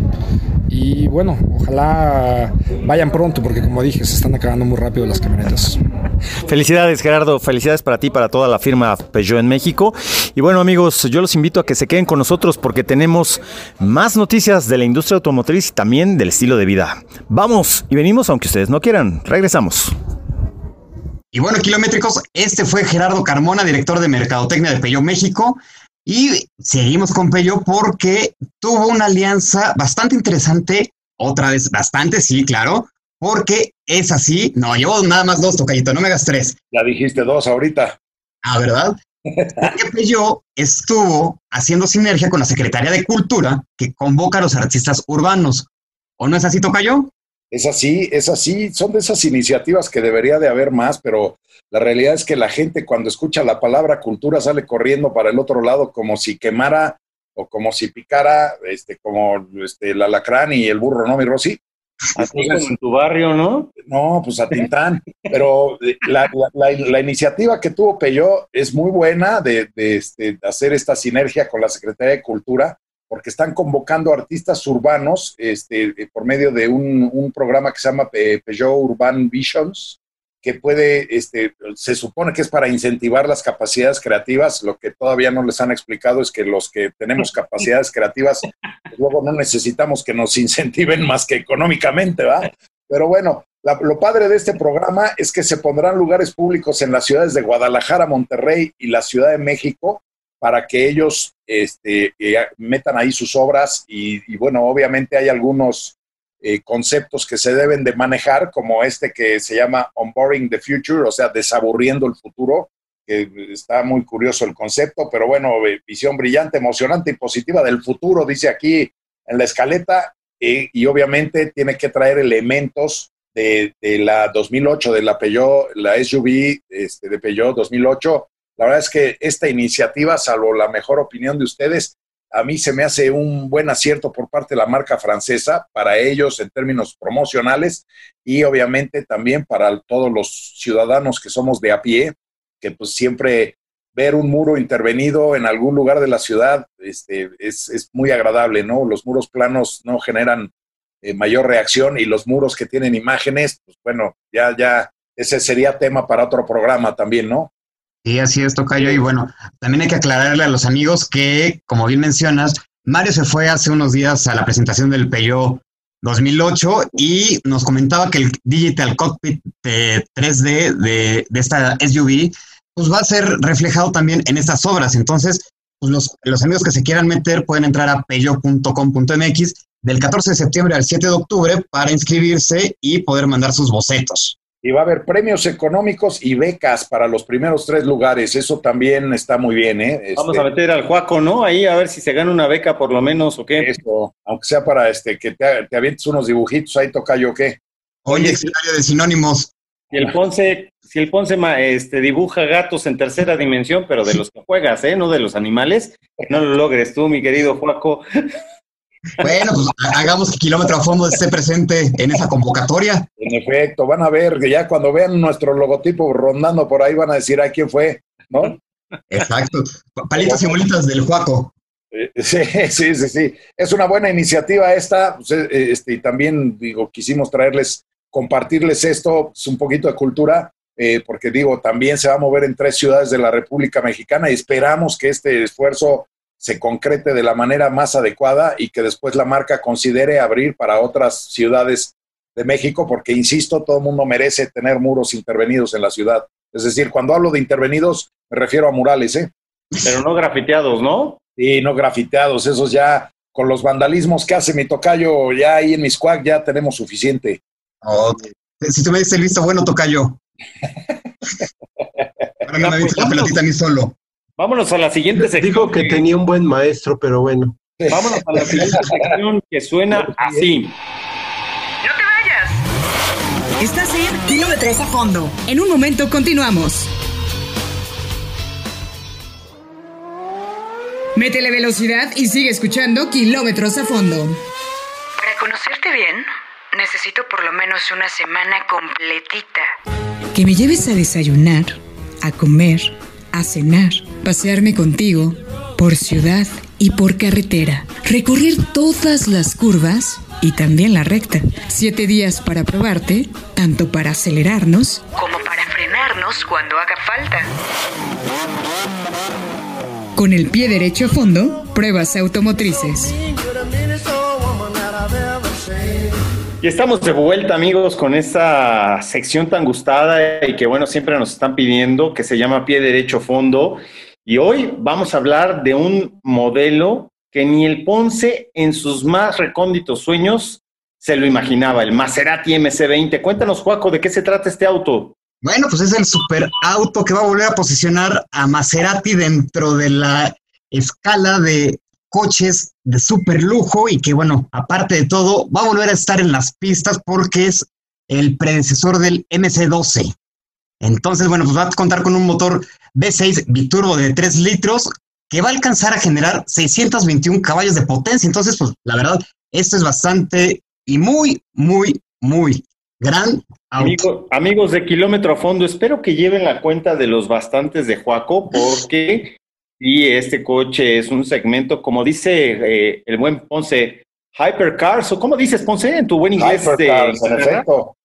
Y bueno, ojalá vayan pronto porque como dije, se están acabando muy rápido las camionetas. Felicidades Gerardo, felicidades para ti, para toda la firma Peugeot en México. Y bueno amigos, yo los invito a que se queden con nosotros porque tenemos más noticias de la industria automotriz y también del estilo de vida. Vamos y venimos aunque ustedes no quieran. Regresamos. Y bueno, kilométricos, este fue Gerardo Carmona, director de Mercadotecnia de Peugeot México. Y seguimos con Peugeot porque tuvo una alianza bastante interesante, otra vez bastante, sí, claro, porque es así. No, llevo nada más dos, tocallito, no me hagas tres. Ya dijiste dos ahorita. Ah, ¿verdad? Porque Peugeot estuvo haciendo sinergia con la Secretaría de Cultura que convoca a los artistas urbanos. ¿O no es así, Tocayo? Es así, es así. Son de esas iniciativas que debería de haber más, pero la realidad es que la gente cuando escucha la palabra cultura sale corriendo para el otro lado como si quemara o como si picara, este, como este, el alacrán y el burro, ¿no, mi Rosy? Así como en tu barrio, ¿no? no, pues a Tintán. Pero eh, la, la- la- la iniciativa que tuvo Peyó es muy buena de, de, este, de hacer esta sinergia con la Secretaría de Cultura, porque están convocando artistas urbanos este, eh, por medio de un, un programa que se llama Pe- Peugeot Urban Visions, que puede, este, se supone que es para incentivar las capacidades creativas. Lo que todavía no les han explicado es que los que tenemos capacidades creativas, pues luego no necesitamos que nos incentiven más que económicamente, ¿va? Pero bueno, la- lo padre de este programa es que se pondrán lugares públicos en las ciudades de Guadalajara, Monterrey y la Ciudad de México para que ellos este, eh, metan ahí sus obras y, bueno, obviamente hay algunos eh, conceptos que se deben de manejar, como este que se llama Onboarding the Future, o sea, desaburriendo el futuro, que está muy curioso el concepto, pero bueno, eh, visión brillante, emocionante y positiva del futuro, dice aquí en la escaleta, y obviamente tiene que traer elementos de, de la 2008, de la Peugeot, la SUV este, de Peugeot 2008. La verdad es que esta iniciativa, salvo la mejor opinión de ustedes, a mí se me hace un buen acierto por parte de la marca francesa para ellos en términos promocionales y obviamente también para todos los ciudadanos que somos de a pie, que pues siempre ver un muro intervenido en algún lugar de la ciudad este, es, es muy agradable, ¿no? Los muros planos no generan eh, mayor reacción y los muros que tienen imágenes, pues bueno, ya, ya, ese sería tema para otro programa también, ¿no? Sí, así es, Tocayo. Y bueno, también hay que aclararle a los amigos que, como bien mencionas, Mario se fue hace unos días a la presentación del Peugeot 2008 y nos comentaba que el Digital Cockpit eh, 3D de, de esta SUV pues va a ser reflejado también en estas obras. Entonces, pues los, los amigos que se quieran meter pueden entrar a peugeot.com.mx del 14 de septiembre al 7 de octubre para inscribirse y poder mandar sus bocetos. Y va a haber premios económicos y becas para los primeros tres lugares. Eso también está muy bien, ¿eh? Este, Vamos a meter al Juaco, ¿no? Ahí a ver si se gana una beca por lo menos o qué. Eso, aunque sea para este que te, te avientes unos dibujitos, ahí toca yo qué. Oye, diccionario de sinónimos. Si el Ponce, si el Ponce ma- este, dibuja gatos en tercera dimensión, pero de los que juegas, ¿eh? No de los animales, no lo logres tú, mi querido Juaco. Bueno, pues hagamos que Kilómetro a Fondo esté presente en esa convocatoria. En efecto, van a ver que ya cuando vean nuestro logotipo rondando por ahí van a decir, ¿a quién fue? ¿No? Exacto. Palitos y bolitas del Juaco. Eh, sí, sí, sí, sí. Es una buena iniciativa esta. Pues, eh, este, y también, digo, quisimos traerles, compartirles esto, es un poquito de cultura, eh, porque digo, también se va a mover en tres ciudades de la República Mexicana y esperamos que este esfuerzo se concrete de la manera más adecuada y que después la marca considere abrir para otras ciudades de México, porque, insisto, todo el mundo merece tener muros intervenidos en la ciudad. Es decir, cuando hablo de intervenidos, me refiero a murales, ¿eh? Pero no grafiteados, ¿no? Sí, no grafiteados, esos ya, con los vandalismos que hace mi tocayo, ya ahí en Miscuac ya tenemos suficiente. Si tú me dices listo, bueno, tocayo. Ahora no me pues, la pelotita ni solo. Vámonos a la siguiente sección. Dijo que tenía un buen maestro, pero bueno. Vámonos a la siguiente sección que suena así. No te vayas. Estás en Kilómetros a Fondo. En un momento continuamos. Métele velocidad y sigue escuchando Kilómetros a Fondo. Para conocerte bien, necesito por lo menos una semana completita. Que me lleves a desayunar, a comer, a cenar, pasearme contigo por ciudad y por carretera, recorrer todas las curvas y también la recta. Siete días para probarte, tanto para acelerarnos Como para frenarnos cuando haga falta. con el pie derecho a fondo, pruebas automotrices. Y estamos de vuelta, amigos, con esta sección tan gustada y que, bueno, siempre nos están pidiendo, que se llama Pie Derecho Fondo. Y hoy vamos a hablar de un modelo que ni el Ponce en sus más recónditos sueños se lo imaginaba, el Maserati MC20. Cuéntanos, Juaco, ¿de qué se trata este auto? Bueno, pues es el super auto que va a volver a posicionar a Maserati dentro de la escala de coches de super lujo y que, bueno, aparte de todo, va a volver a estar en las pistas porque es el predecesor del MC12. Entonces, bueno, pues va a contar con un motor V6 biturbo de 3 litros que va a alcanzar a generar 621 caballos de potencia. Entonces, pues la verdad, esto es bastante y muy, muy, muy gran. Amigo- amigos de Kilómetro a Fondo, espero que lleven la cuenta de los bastantes de Juaco, porque y este coche es un segmento, como dice eh, el buen Ponce, Hypercars, o ¿cómo dices, Ponce, en tu buen inglés? de Hypercars, en efecto.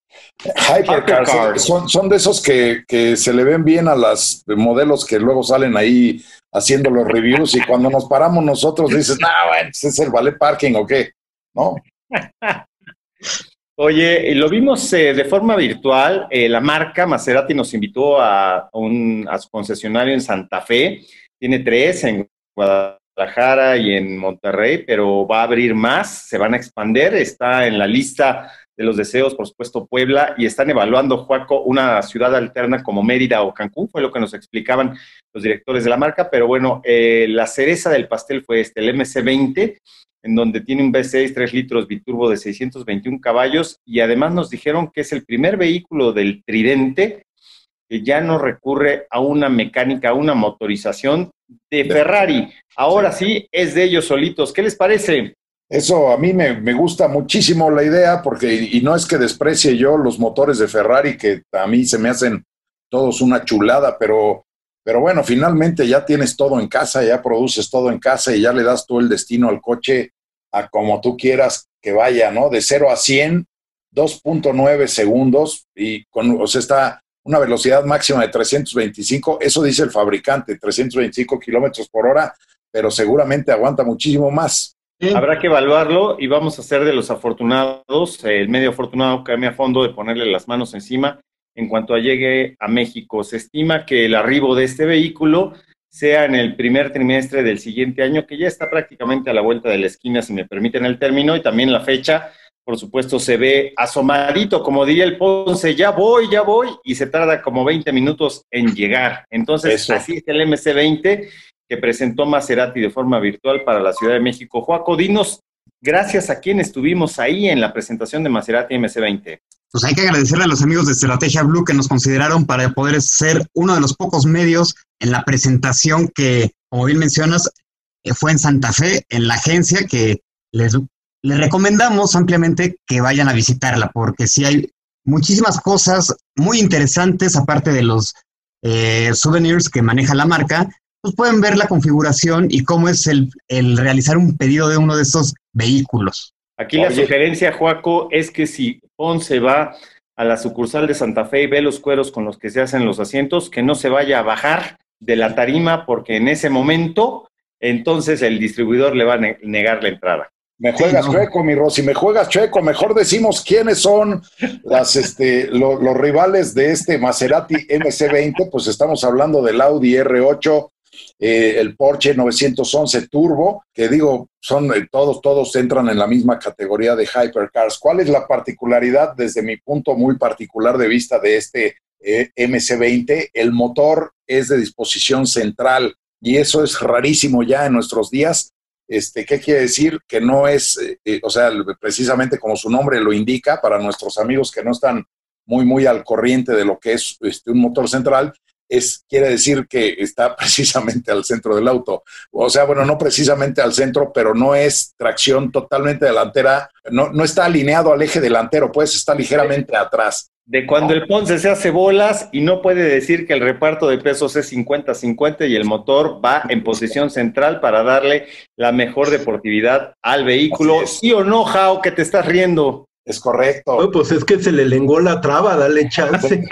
Hypercars, Hypercars. Son, son de esos que, que se le ven bien a las modelos que luego salen ahí haciendo los reviews y cuando nos paramos nosotros dices, no, bueno, ese es el ballet parking o qué, ¿no? Oye, y lo vimos eh, de forma virtual. eh, la marca Maserati nos invitó a, un, a su concesionario en Santa Fe. Tiene tres en Guadalajara y en Monterrey, pero va a abrir más, se van a expander. Está en la lista de los deseos, por supuesto, Puebla, y están evaluando, Juaco, una ciudad alterna como Mérida o Cancún, fue lo que nos explicaban los directores de la marca. Pero bueno, eh, la cereza del pastel fue este, el MC20 en donde tiene un V6 3 litros biturbo de 621 caballos y además nos dijeron que es el primer vehículo del Tridente que ya no recurre a una mecánica, a una motorización de Ferrari. Ahora sí, es de ellos solitos. ¿Qué les parece? Eso a mí me, me gusta muchísimo la idea porque, y no es que desprecie yo los motores de Ferrari, que a mí se me hacen todos una chulada, pero, pero bueno, finalmente ya tienes todo en casa, ya produces todo en casa y ya le das todo el destino al coche a como tú quieras que vaya, ¿no? De 0 a 100, 2.9 segundos y con, o sea, está una velocidad máxima de 325, eso dice el fabricante, 325 kilómetros por hora, pero seguramente aguanta muchísimo más. Habrá que evaluarlo y vamos a ser de los afortunados, eh, el medio afortunado que a fondo de ponerle las manos encima en cuanto a llegue a México. Se estima que el arribo de este vehículo sea en el primer trimestre del siguiente año, que ya está prácticamente a la vuelta de la esquina, si me permiten el término, y también la fecha, por supuesto, se ve asomadito, como diría el Ponce, ya voy, ya voy, y se tarda como 20 minutos en llegar. Entonces, Eso. así es el MC20 que presentó Maserati de forma virtual para la Ciudad de México. Joaco, dinos, gracias a quien estuvimos ahí en la presentación de Maserati MC20. Pues hay que agradecerle a los amigos de Estrategia Blue que nos consideraron para poder ser uno de los pocos medios en la presentación que, como bien mencionas, eh, fue en Santa Fe, en la agencia, que les, recomendamos ampliamente que vayan a visitarla, porque sí hay muchísimas cosas muy interesantes, aparte de los eh, souvenirs que maneja la marca, pues pueden ver la configuración y cómo es el, el realizar un pedido de uno de estos vehículos. Aquí la Oye. sugerencia, Joaco, es que si Ponce va a la sucursal de Santa Fe y ve los cueros con los que se hacen los asientos, que no se vaya a bajar de la tarima porque en ese momento, entonces el distribuidor le va a ne- negar la entrada. Me juegas no. chueco, mi Rosy, me juegas chueco. Mejor decimos quiénes son las, este, lo- los rivales de este Maserati MC20. Pues estamos hablando del Audi R8, eh, el Porsche 911 Turbo, que digo, son eh, todos, todos entran en la misma categoría de hypercars. ¿Cuál es la particularidad desde mi punto muy particular de vista de este eh, MC20? El motor es de disposición central y eso es rarísimo ya en nuestros días. Este, ¿Qué quiere decir? Que no es, o sea, precisamente como su nombre lo indica, para nuestros amigos que no están muy, muy al corriente de lo que es este, un motor central, es, quiere decir que está precisamente al centro del auto. O sea, bueno, no precisamente al centro, pero no es tracción totalmente delantera, no, no está alineado al eje delantero, pues está ligeramente atrás. De cuando el Ponce se hace bolas y no puede decir que el reparto de pesos es 50-50 y el motor va en posición central para darle la mejor deportividad al vehículo. ¿Sí o no, Jao, que te estás riendo? Es correcto. Oh, pues es que se le lengó la traba, dale chance.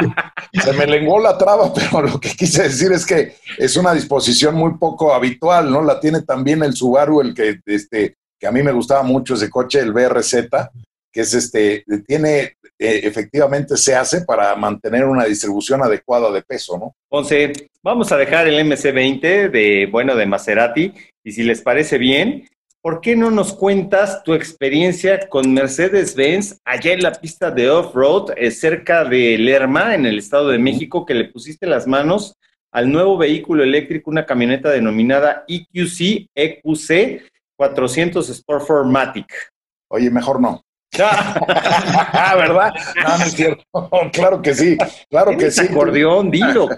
Se me lenguó la traba, pero lo que quise decir es que es una disposición muy poco habitual, ¿no? La tiene también el Subaru, el que, este, que a mí me gustaba mucho ese coche, el BRZ, que es este, tiene, eh, efectivamente se hace para mantener una distribución adecuada de peso, ¿no? Ponce, vamos a dejar el MC20 de, bueno, de Maserati y si les parece bien, ¿por qué no nos cuentas tu experiencia con Mercedes-Benz allá en la pista de off-road eh, cerca de Lerma, en el Estado de México, que le pusiste las manos al nuevo vehículo eléctrico, una camioneta denominada EQC EQC 400 Sport 4 Matic? Oye, mejor no. Ah, ¿verdad? No, no es cierto. claro que sí, claro que ¿Tienes sí. acordeón, dilo.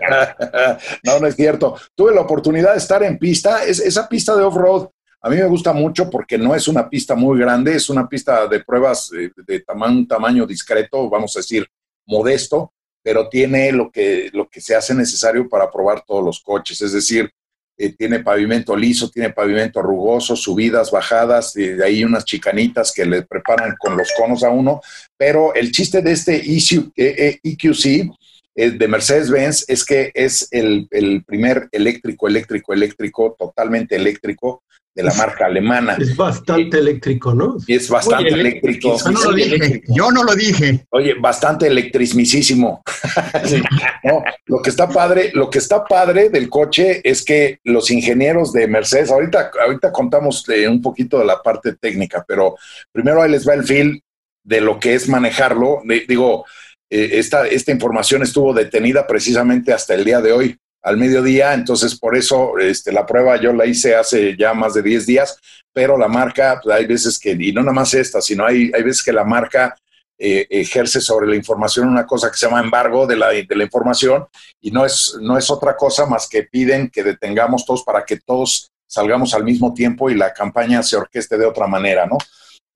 no, no es cierto. Tuve la oportunidad de estar en pista. Es, esa pista de off-road a mí me gusta mucho porque no es una pista muy grande, es una pista de pruebas eh, de tamaño, discreto, vamos a decir, modesto, pero tiene lo que, lo que se hace necesario para probar todos los coches. Es decir, eh, tiene pavimento liso, tiene pavimento rugoso, subidas, bajadas, y de ahí unas chicanitas que le preparan con los conos a uno. Pero el chiste de este EQ, EQC eh, de Mercedes-Benz es que es el, el primer eléctrico, eléctrico, eléctrico, totalmente eléctrico de la marca alemana. Es bastante eléctrico, ¿no? Y es bastante eléctrico. Yo no lo dije, yo no lo dije. Oye, bastante electricisísimo. Sí, no, lo que está padre, lo que está padre del coche es que los ingenieros de Mercedes, ahorita, ahorita contamos eh, un poquito de la parte técnica, pero primero ahí les va el feel de lo que es manejarlo. De- digo, eh, esta, esta información estuvo detenida precisamente hasta el día de hoy, al mediodía, entonces por eso este, la prueba yo la hice hace ya más de 10 días, pero la marca, pues, hay veces que, y no nada más esta, sino hay, hay veces que la marca eh, ejerce sobre la información una cosa que se llama embargo de la, de la información y no es, no es otra cosa más que piden que detengamos todos para que todos salgamos al mismo tiempo y la campaña se orqueste de otra manera, ¿no?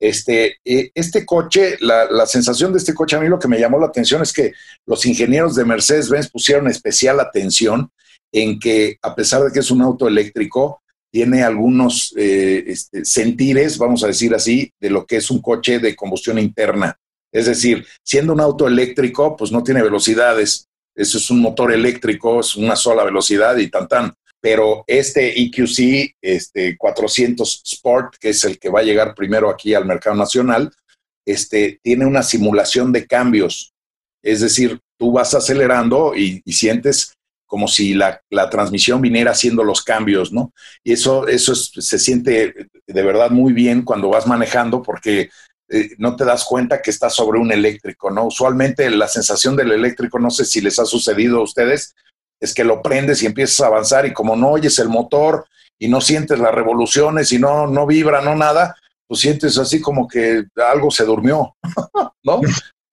Este, eh, este coche, la, la sensación de este coche, a mí lo que me llamó la atención es que los ingenieros de Mercedes-Benz pusieron especial atención en que, a pesar de que es un auto eléctrico, tiene algunos eh, este, sentires, vamos a decir así, de lo que es un coche de combustión interna. Es decir, siendo un auto eléctrico, pues no tiene velocidades. Eso es un motor eléctrico, es una sola velocidad y tan tan. Pero este EQC este 400 Sport, que es el que va a llegar primero aquí al mercado nacional, este, tiene una simulación de cambios. Es decir, tú vas acelerando y, y sientes como si la, la, transmisión viniera haciendo los cambios, ¿no? Y eso, eso es, se siente de verdad muy bien cuando vas manejando porque eh, no te das cuenta que estás sobre un eléctrico, ¿no? Usualmente la sensación del eléctrico, no sé si les ha sucedido a ustedes, es que lo prendes y empiezas a avanzar y como no oyes el motor y no sientes las revoluciones y no, no vibra, no nada, pues sientes así como que algo se durmió, ¿no?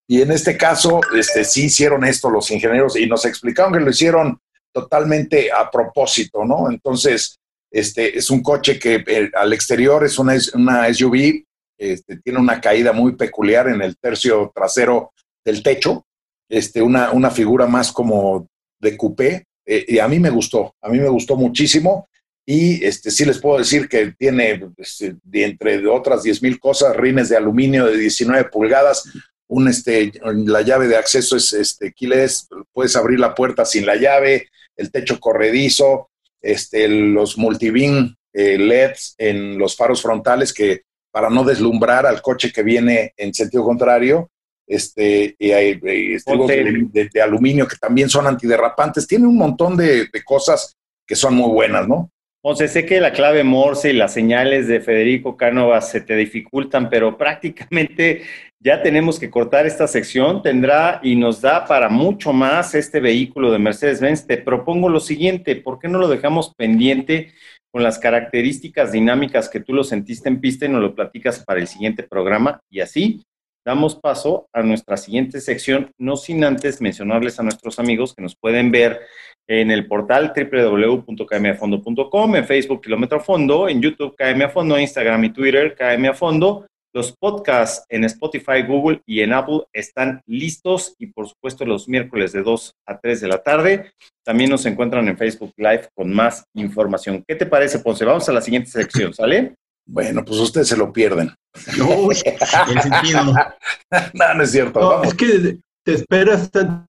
Y en este caso, este, sí hicieron esto los ingenieros y nos explicaron que lo hicieron totalmente a propósito, ¿no? Entonces, este es un coche que al exterior es una, una SUV, este, tiene una caída muy peculiar en el tercio trasero del techo, este, una, una figura más como de coupé, eh, y a mí me gustó, a mí me gustó muchísimo. Y este, sí les puedo decir que tiene, este, entre otras 10 mil cosas, rines de aluminio de 19 pulgadas, un, este, la llave de acceso es este, keyless, puedes abrir la puerta sin la llave, el techo corredizo, este, los multibeam eh, LEDs en los faros frontales que para no deslumbrar al coche que viene en sentido contrario, este, y hay, de, de, aluminio que también son antiderrapantes, tiene un montón de, de cosas que son muy buenas, ¿no? José, sé que la clave Morse y las señales de Federico Cánovas se te dificultan, pero prácticamente ya tenemos que cortar esta sección. Tendrá y nos da para mucho más este vehículo de Mercedes-Benz. Te propongo lo siguiente, ¿por qué no lo dejamos pendiente con las características dinámicas que tú lo sentiste en pista y nos lo platicas para el siguiente programa? Y así damos paso a nuestra siguiente sección, no sin antes mencionarles a nuestros amigos que nos pueden ver en el portal www.kmafondo.com, en Facebook Kilómetro Fondo, en YouTube KM a Fondo, Instagram y Twitter KM a Fondo. Los podcasts en Spotify, Google y en Apple están listos y por supuesto los miércoles de 2 a 3 de la tarde. También nos encuentran en Facebook Live con más información. ¿Qué te parece, Ponce? Vamos a la siguiente sección, ¿sale? Bueno, pues ustedes se lo pierden. Uy, el sentido. no, no es cierto. No, es que te esperas tanto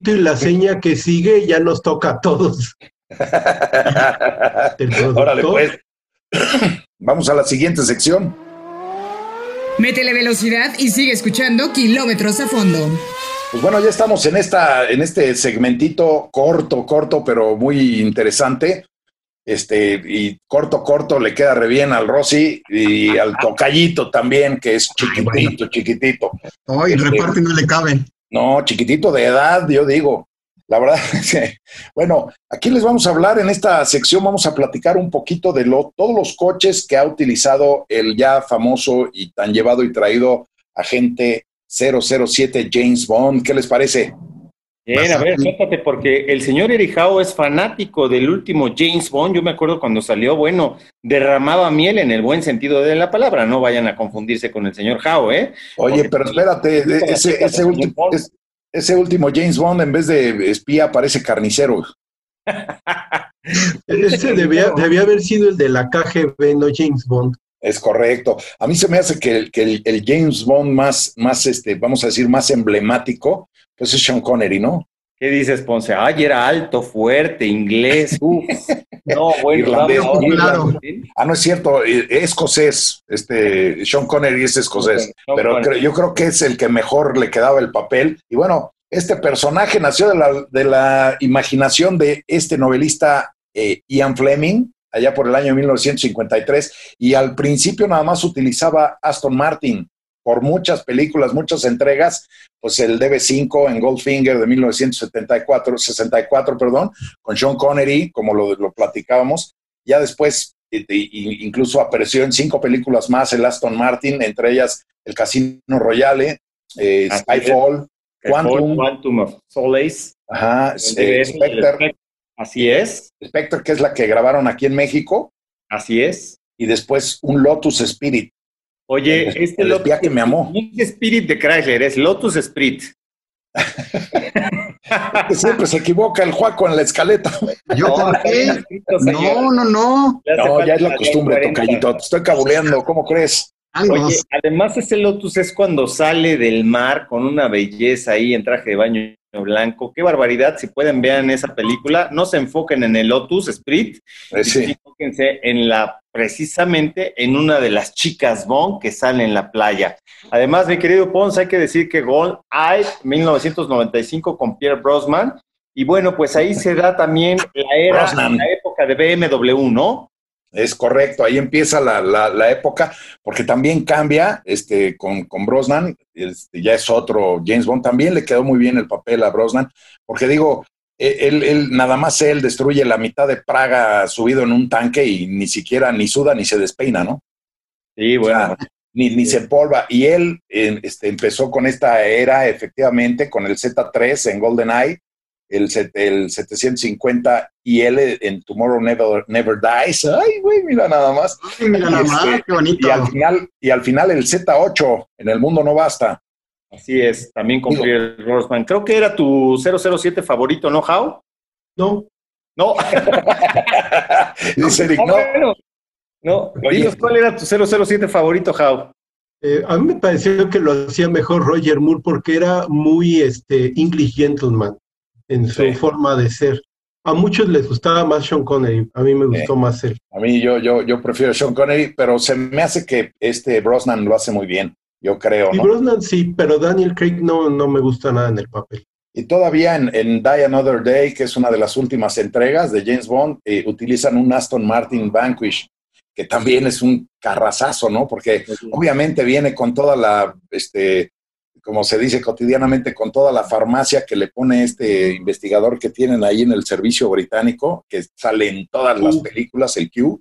y la seña que sigue ya nos toca a todos. Órale, pues. Vamos a la siguiente sección. Métele velocidad y sigue escuchando kilómetros a fondo. Pues bueno, ya estamos en esta, en este segmentito corto, corto, pero muy interesante. Este, y corto, corto, le queda re bien al Rossi y al Tocayito también, que es chiquitito, chiquitito. Ay, el reparte no le cabe. No, chiquitito de edad, yo digo. La verdad, bueno, aquí les vamos a hablar en esta sección, vamos a platicar un poquito de lo, todos los coches que ha utilizado el ya famoso y tan llevado y traído agente 007 James Bond. ¿Qué les parece? Bien, a ver, fíjate, porque el señor Erijao es fanático del último James Bond. Yo me acuerdo cuando salió, bueno, derramaba miel en el buen sentido de la palabra. No vayan a confundirse con el señor Jao, ¿eh? Oye, pero espérate, ese, ese, último, ese, último James Bond, en vez de espía, parece carnicero. ese debía, debía haber sido el de la KGB, no James Bond. Es correcto. A mí se me hace que, el, el, James Bond más, más este, vamos a decir, más emblemático pues es Sean Connery, ¿no? ¿Qué dices, Ponce? Ay, era alto, fuerte, inglés. Uf. No, bueno, claro. Ah, no es cierto, es escocés. Este, Sean Connery es escocés. pero yo creo que es el que mejor le quedaba el papel. Y bueno, este personaje nació de la, de la imaginación de este novelista eh, Ian Fleming, allá por el año 1953, y al principio nada más utilizaba Aston Martin por muchas películas, muchas entregas, pues el DB5 en Goldfinger de 1974, 64, perdón, con Sean Connery, como lo, lo platicábamos. Ya después incluso apareció en cinco películas más el Aston Martin, entre ellas El Casino Royale, eh, Skyfall, Quantum, Quantum of Solace, ajá, eh, Spectre. Así es. Spectre, que es la que grabaron aquí en México. Así es. Y después un Lotus Spirit, Oye, este el Lotus que me amó. No es Spirit de Chrysler, es Lotus Spirit. Siempre se equivoca el Juaco en la escaleta. Yo no, también. No, no, no. No, ya es la costumbre, Tocayito. Te estoy cabuleando, ¿cómo crees? Oye, además ese Lotus es cuando sale del mar con una belleza ahí en traje de baño blanco. Qué barbaridad, si pueden vean esa película, no se enfoquen en el Lotus Spirit, eh, sí. enfóquense en la, precisamente en una de las chicas Bond que sale en la playa. Además, mi querido Pons, hay que decir que Gold Eye 1995 con Pierre Brosnan, y bueno, pues ahí se da también la era, la época de BMW, ¿no? Es correcto, ahí empieza la, la, época, porque también cambia este, con, con Brosnan, este, ya es otro James Bond, también le quedó muy bien el papel a Brosnan, porque digo, él, él, nada más él destruye la mitad de Praga subido en un tanque y ni siquiera ni suda ni se despeina, ¿no? Sí, bueno. ni, ni se polva. Y él este, empezó con esta era, efectivamente, con el Z3 en GoldenEye, el, el 750 y él en Tomorrow Never, Never Dies. Ay, güey, mira nada más. mira nada más, este, qué bonito. Y al, final, y al final el Z8, en el mundo no basta. Así es, también con Pierre Rosman. Creo que era tu 007 favorito, ¿no, How? No. No. Dice Eric, Ah, no. bueno. No, Oye. dinos cuál era tu 007 favorito, Jau. Eh, a mí me pareció que lo hacía mejor Roger Moore porque era muy este, English gentleman en su Sí. forma de ser. A muchos les gustaba más Sean Connery, a mí me gustó más él. A mí yo, yo, yo prefiero Sean Connery, pero se me hace que este Brosnan lo hace muy bien, yo creo, Y ¿no? Brosnan sí, pero Daniel Craig no, no me gusta nada en el papel. Y todavía en, en Die Another Day, que es una de las últimas entregas de James Bond, eh, utilizan un Aston Martin Vanquish, que también es un carrazazo, ¿no? Porque obviamente viene con toda la, este, como se dice cotidianamente, con toda la farmacia que le pone este investigador que tienen ahí en el servicio británico, que sale en todas las películas, el Q,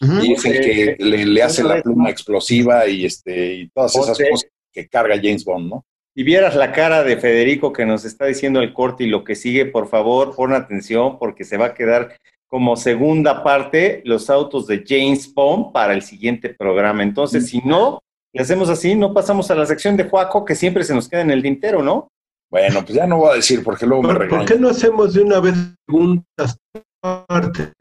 Y es el que le, le hace la pluma explosiva y, este, y todas esas Ponte- cosas que carga James Bond, ¿no? Si vieras la cara de Federico que nos está diciendo el corte y lo que sigue, por favor, pon atención porque se va a quedar como segunda parte los autos de James Bond para el siguiente programa. Entonces, si no, le hacemos así, no pasamos a la sección de Juaco que siempre se nos queda en el tintero, ¿no? Bueno, pues ya no voy a decir porque luego me ¿Por, regañan. por qué no hacemos de una vez segundas partes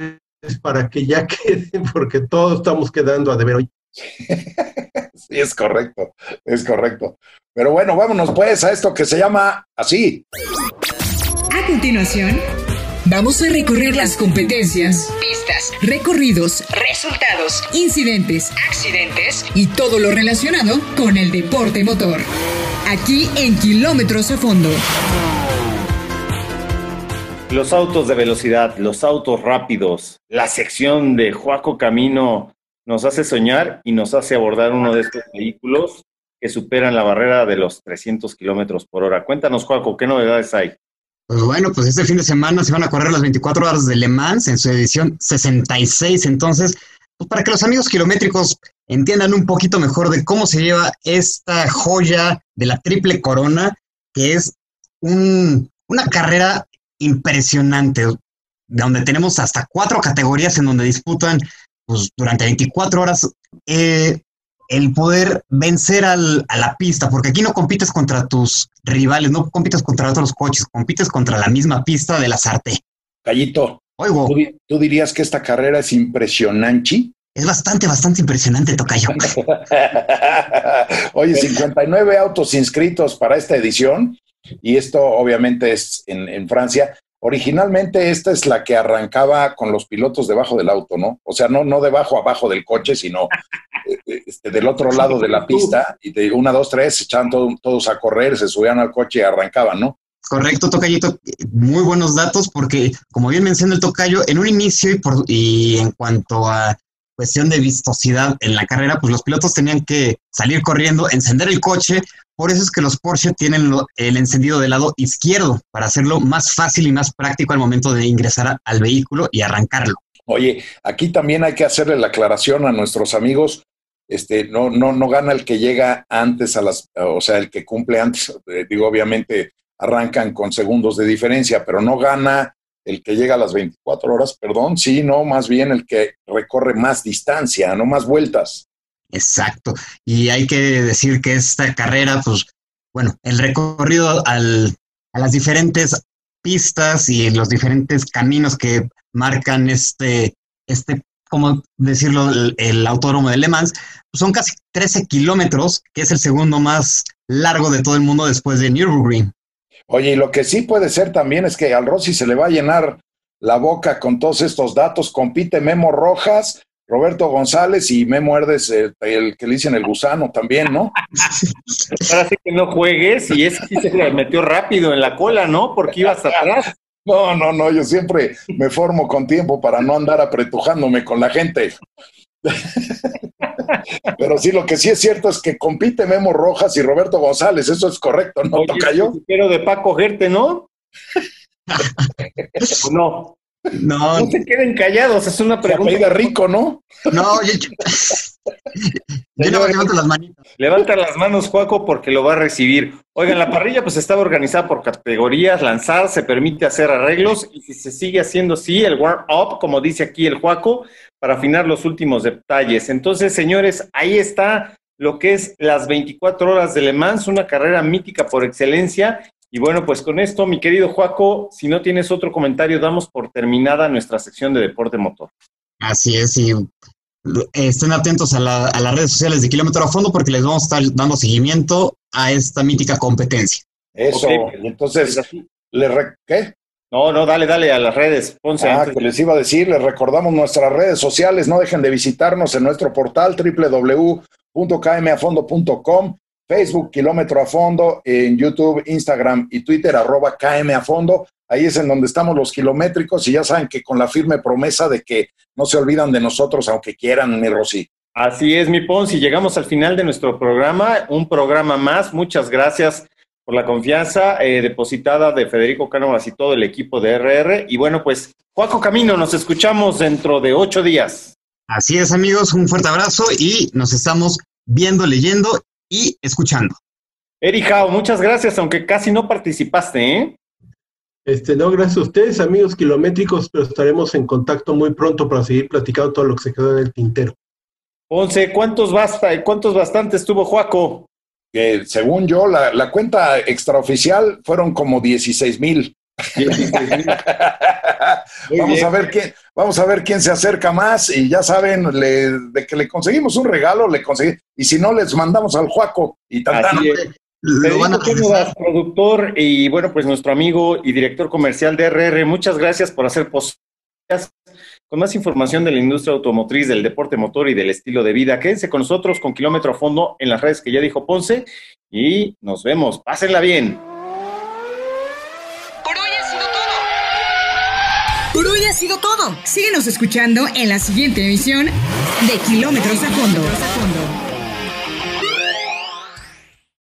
para que ya queden? Porque todos estamos quedando a deber hoy. Sí, es correcto, es correcto. Pero bueno, vámonos pues a esto que se llama así. A continuación, vamos a recorrer las competencias, Pistas, recorridos, resultados, incidentes accidentes. y todo lo relacionado con el deporte motor. Aquí en Kilómetros a Fondo. Los autos de velocidad, los autos rápidos, la sección de Juaco Camino nos hace soñar y nos hace abordar uno de estos vehículos que superan la barrera de los 300 kilómetros por hora. Cuéntanos, Juaco, ¿qué novedades hay? Pues bueno, pues este fin de semana se van a correr las 24 horas de Le Mans en su edición 66. Entonces, pues para que los amigos kilométricos entiendan un poquito mejor de cómo se lleva esta joya de la triple corona, que es un- una carrera impresionante, donde tenemos hasta cuatro categorías en donde disputan pues, durante 24 horas eh, el poder vencer al- a la pista, porque aquí no compites contra tus rivales, no compites contra otros coches, compites contra la misma pista de la Sarte. Callito, Oigo, ¿tú, tú dirías que esta carrera es impresionante? es bastante, bastante impresionante, Tocayo. Oye, 59 autos inscritos para esta edición y esto obviamente es en, Francia. Originalmente esta es la que arrancaba con los pilotos debajo del auto, ¿no? O sea, no, no debajo abajo del coche, sino eh, eh, este, del otro lado de la pista y de una, dos, tres, se echaban todo- todos a correr, se subían al coche y arrancaban, ¿no? Correcto, Tocayito. Muy buenos datos porque, como bien menciona el Tocayo, en un inicio y, por, y en cuanto a cuestión de vistosidad en la carrera, pues los pilotos tenían que salir corriendo, encender el coche. Por eso es que los Porsche tienen el encendido del lado izquierdo para hacerlo más fácil y más práctico al momento de ingresar al vehículo y arrancarlo. Oye, aquí también hay que hacerle la aclaración a nuestros amigos. Este, no, no, no gana el que llega antes a las, o sea, el que cumple antes. eh, digo, obviamente arrancan con segundos de diferencia, pero no gana el que llega a las 24 horas, perdón, sí, no, más bien el que recorre más distancia, no más vueltas. Exacto. Y hay que decir que esta carrera, pues, bueno, el recorrido al, a las diferentes pistas y los diferentes caminos que marcan este, este, ¿cómo decirlo?, el, el autódromo de Le Mans, son casi 13 kilómetros, que es el segundo más largo de todo el mundo después de Nürburgring. Oye, y lo que sí puede ser también es que al Rossi se le va a llenar la boca con todos estos datos. Compite Memo Rojas, Roberto González y Memo Herdes, eh, el que le dicen el gusano también, ¿no? Ahora sí que no juegues y ese sí se le metió rápido en la cola, ¿no? Porque iba hasta atrás. No, no, no, yo siempre me formo con tiempo para no andar apretujándome con la gente. Pero sí, lo que sí es cierto es que compite Memo Rojas y Roberto González, eso es correcto, ¿no, Oye, Tocayo? Pero de Paco Gerte, ¿no? ¿O no? No, No se queden callados, es una pregunta. rico, ¿no? no, yo, yo, yo no levanto las manitas. Levanta las manos, Juaco, porque lo va a recibir. Oigan, la parrilla pues estaba organizada por categorías, lanzar, se permite hacer arreglos y si se sigue haciendo así, el warm-up, como dice aquí el Juaco, para afinar los últimos detalles. Entonces, señores, ahí está lo que es las 24 horas de Le Mans, una carrera mítica por excelencia Y bueno, pues con esto, mi querido Juaco, si no tienes otro comentario, damos por terminada nuestra sección de deporte motor. Así es, y estén atentos a, las redes sociales de Kilómetro a Fondo porque les vamos a estar dando seguimiento a esta mítica competencia. Eso, entonces, ¿le ¿qué? No, no, dale, dale a las redes, Ponce. Ah, que les iba a decir, les recordamos nuestras redes sociales, no dejen de visitarnos en nuestro portal www.kmafondo.com, Facebook Kilómetro a Fondo, en YouTube, Instagram y Twitter, arroba KM a Fondo. Ahí es en donde estamos los kilométricos y ya saben que con la firme promesa de que no se olvidan de nosotros aunque quieran, mi Rosy. Así es, mi Ponce, y llegamos al final de nuestro programa, un programa más. Muchas gracias por la confianza eh, depositada de Federico Cánovas y todo el equipo de RR. Y bueno, pues, Juaco Camino, nos escuchamos dentro de ocho días. Así es, amigos, un fuerte abrazo y nos estamos viendo, leyendo y escuchando. Erijao, muchas gracias, aunque casi no participaste, ¿eh? Este, no, gracias a ustedes, amigos kilométricos, pero estaremos en contacto muy pronto para seguir platicando todo lo que se quedó en el tintero. Once, ¿cuántos basta, cuántos bastantes tuvo Juaco? que según yo, la, cuenta extraoficial fueron como 16 mil. vamos a ver quién, vamos a ver quién se acerca más y ya saben, de que le conseguimos un regalo, le conseguimos, y si no, les mandamos al Juaco y tanto. Lo van a productor y bueno, pues nuestro amigo y director comercial de RR, muchas gracias por hacer posible con más información de la industria automotriz, del deporte motor y del estilo de vida. Quédense con nosotros con Kilómetro a Fondo en las redes que ya dijo Ponce y nos vemos. Pásenla bien. Por hoy ha sido todo. Por hoy ha sido todo. Síguenos escuchando en la siguiente emisión de Kilómetros a Fondo.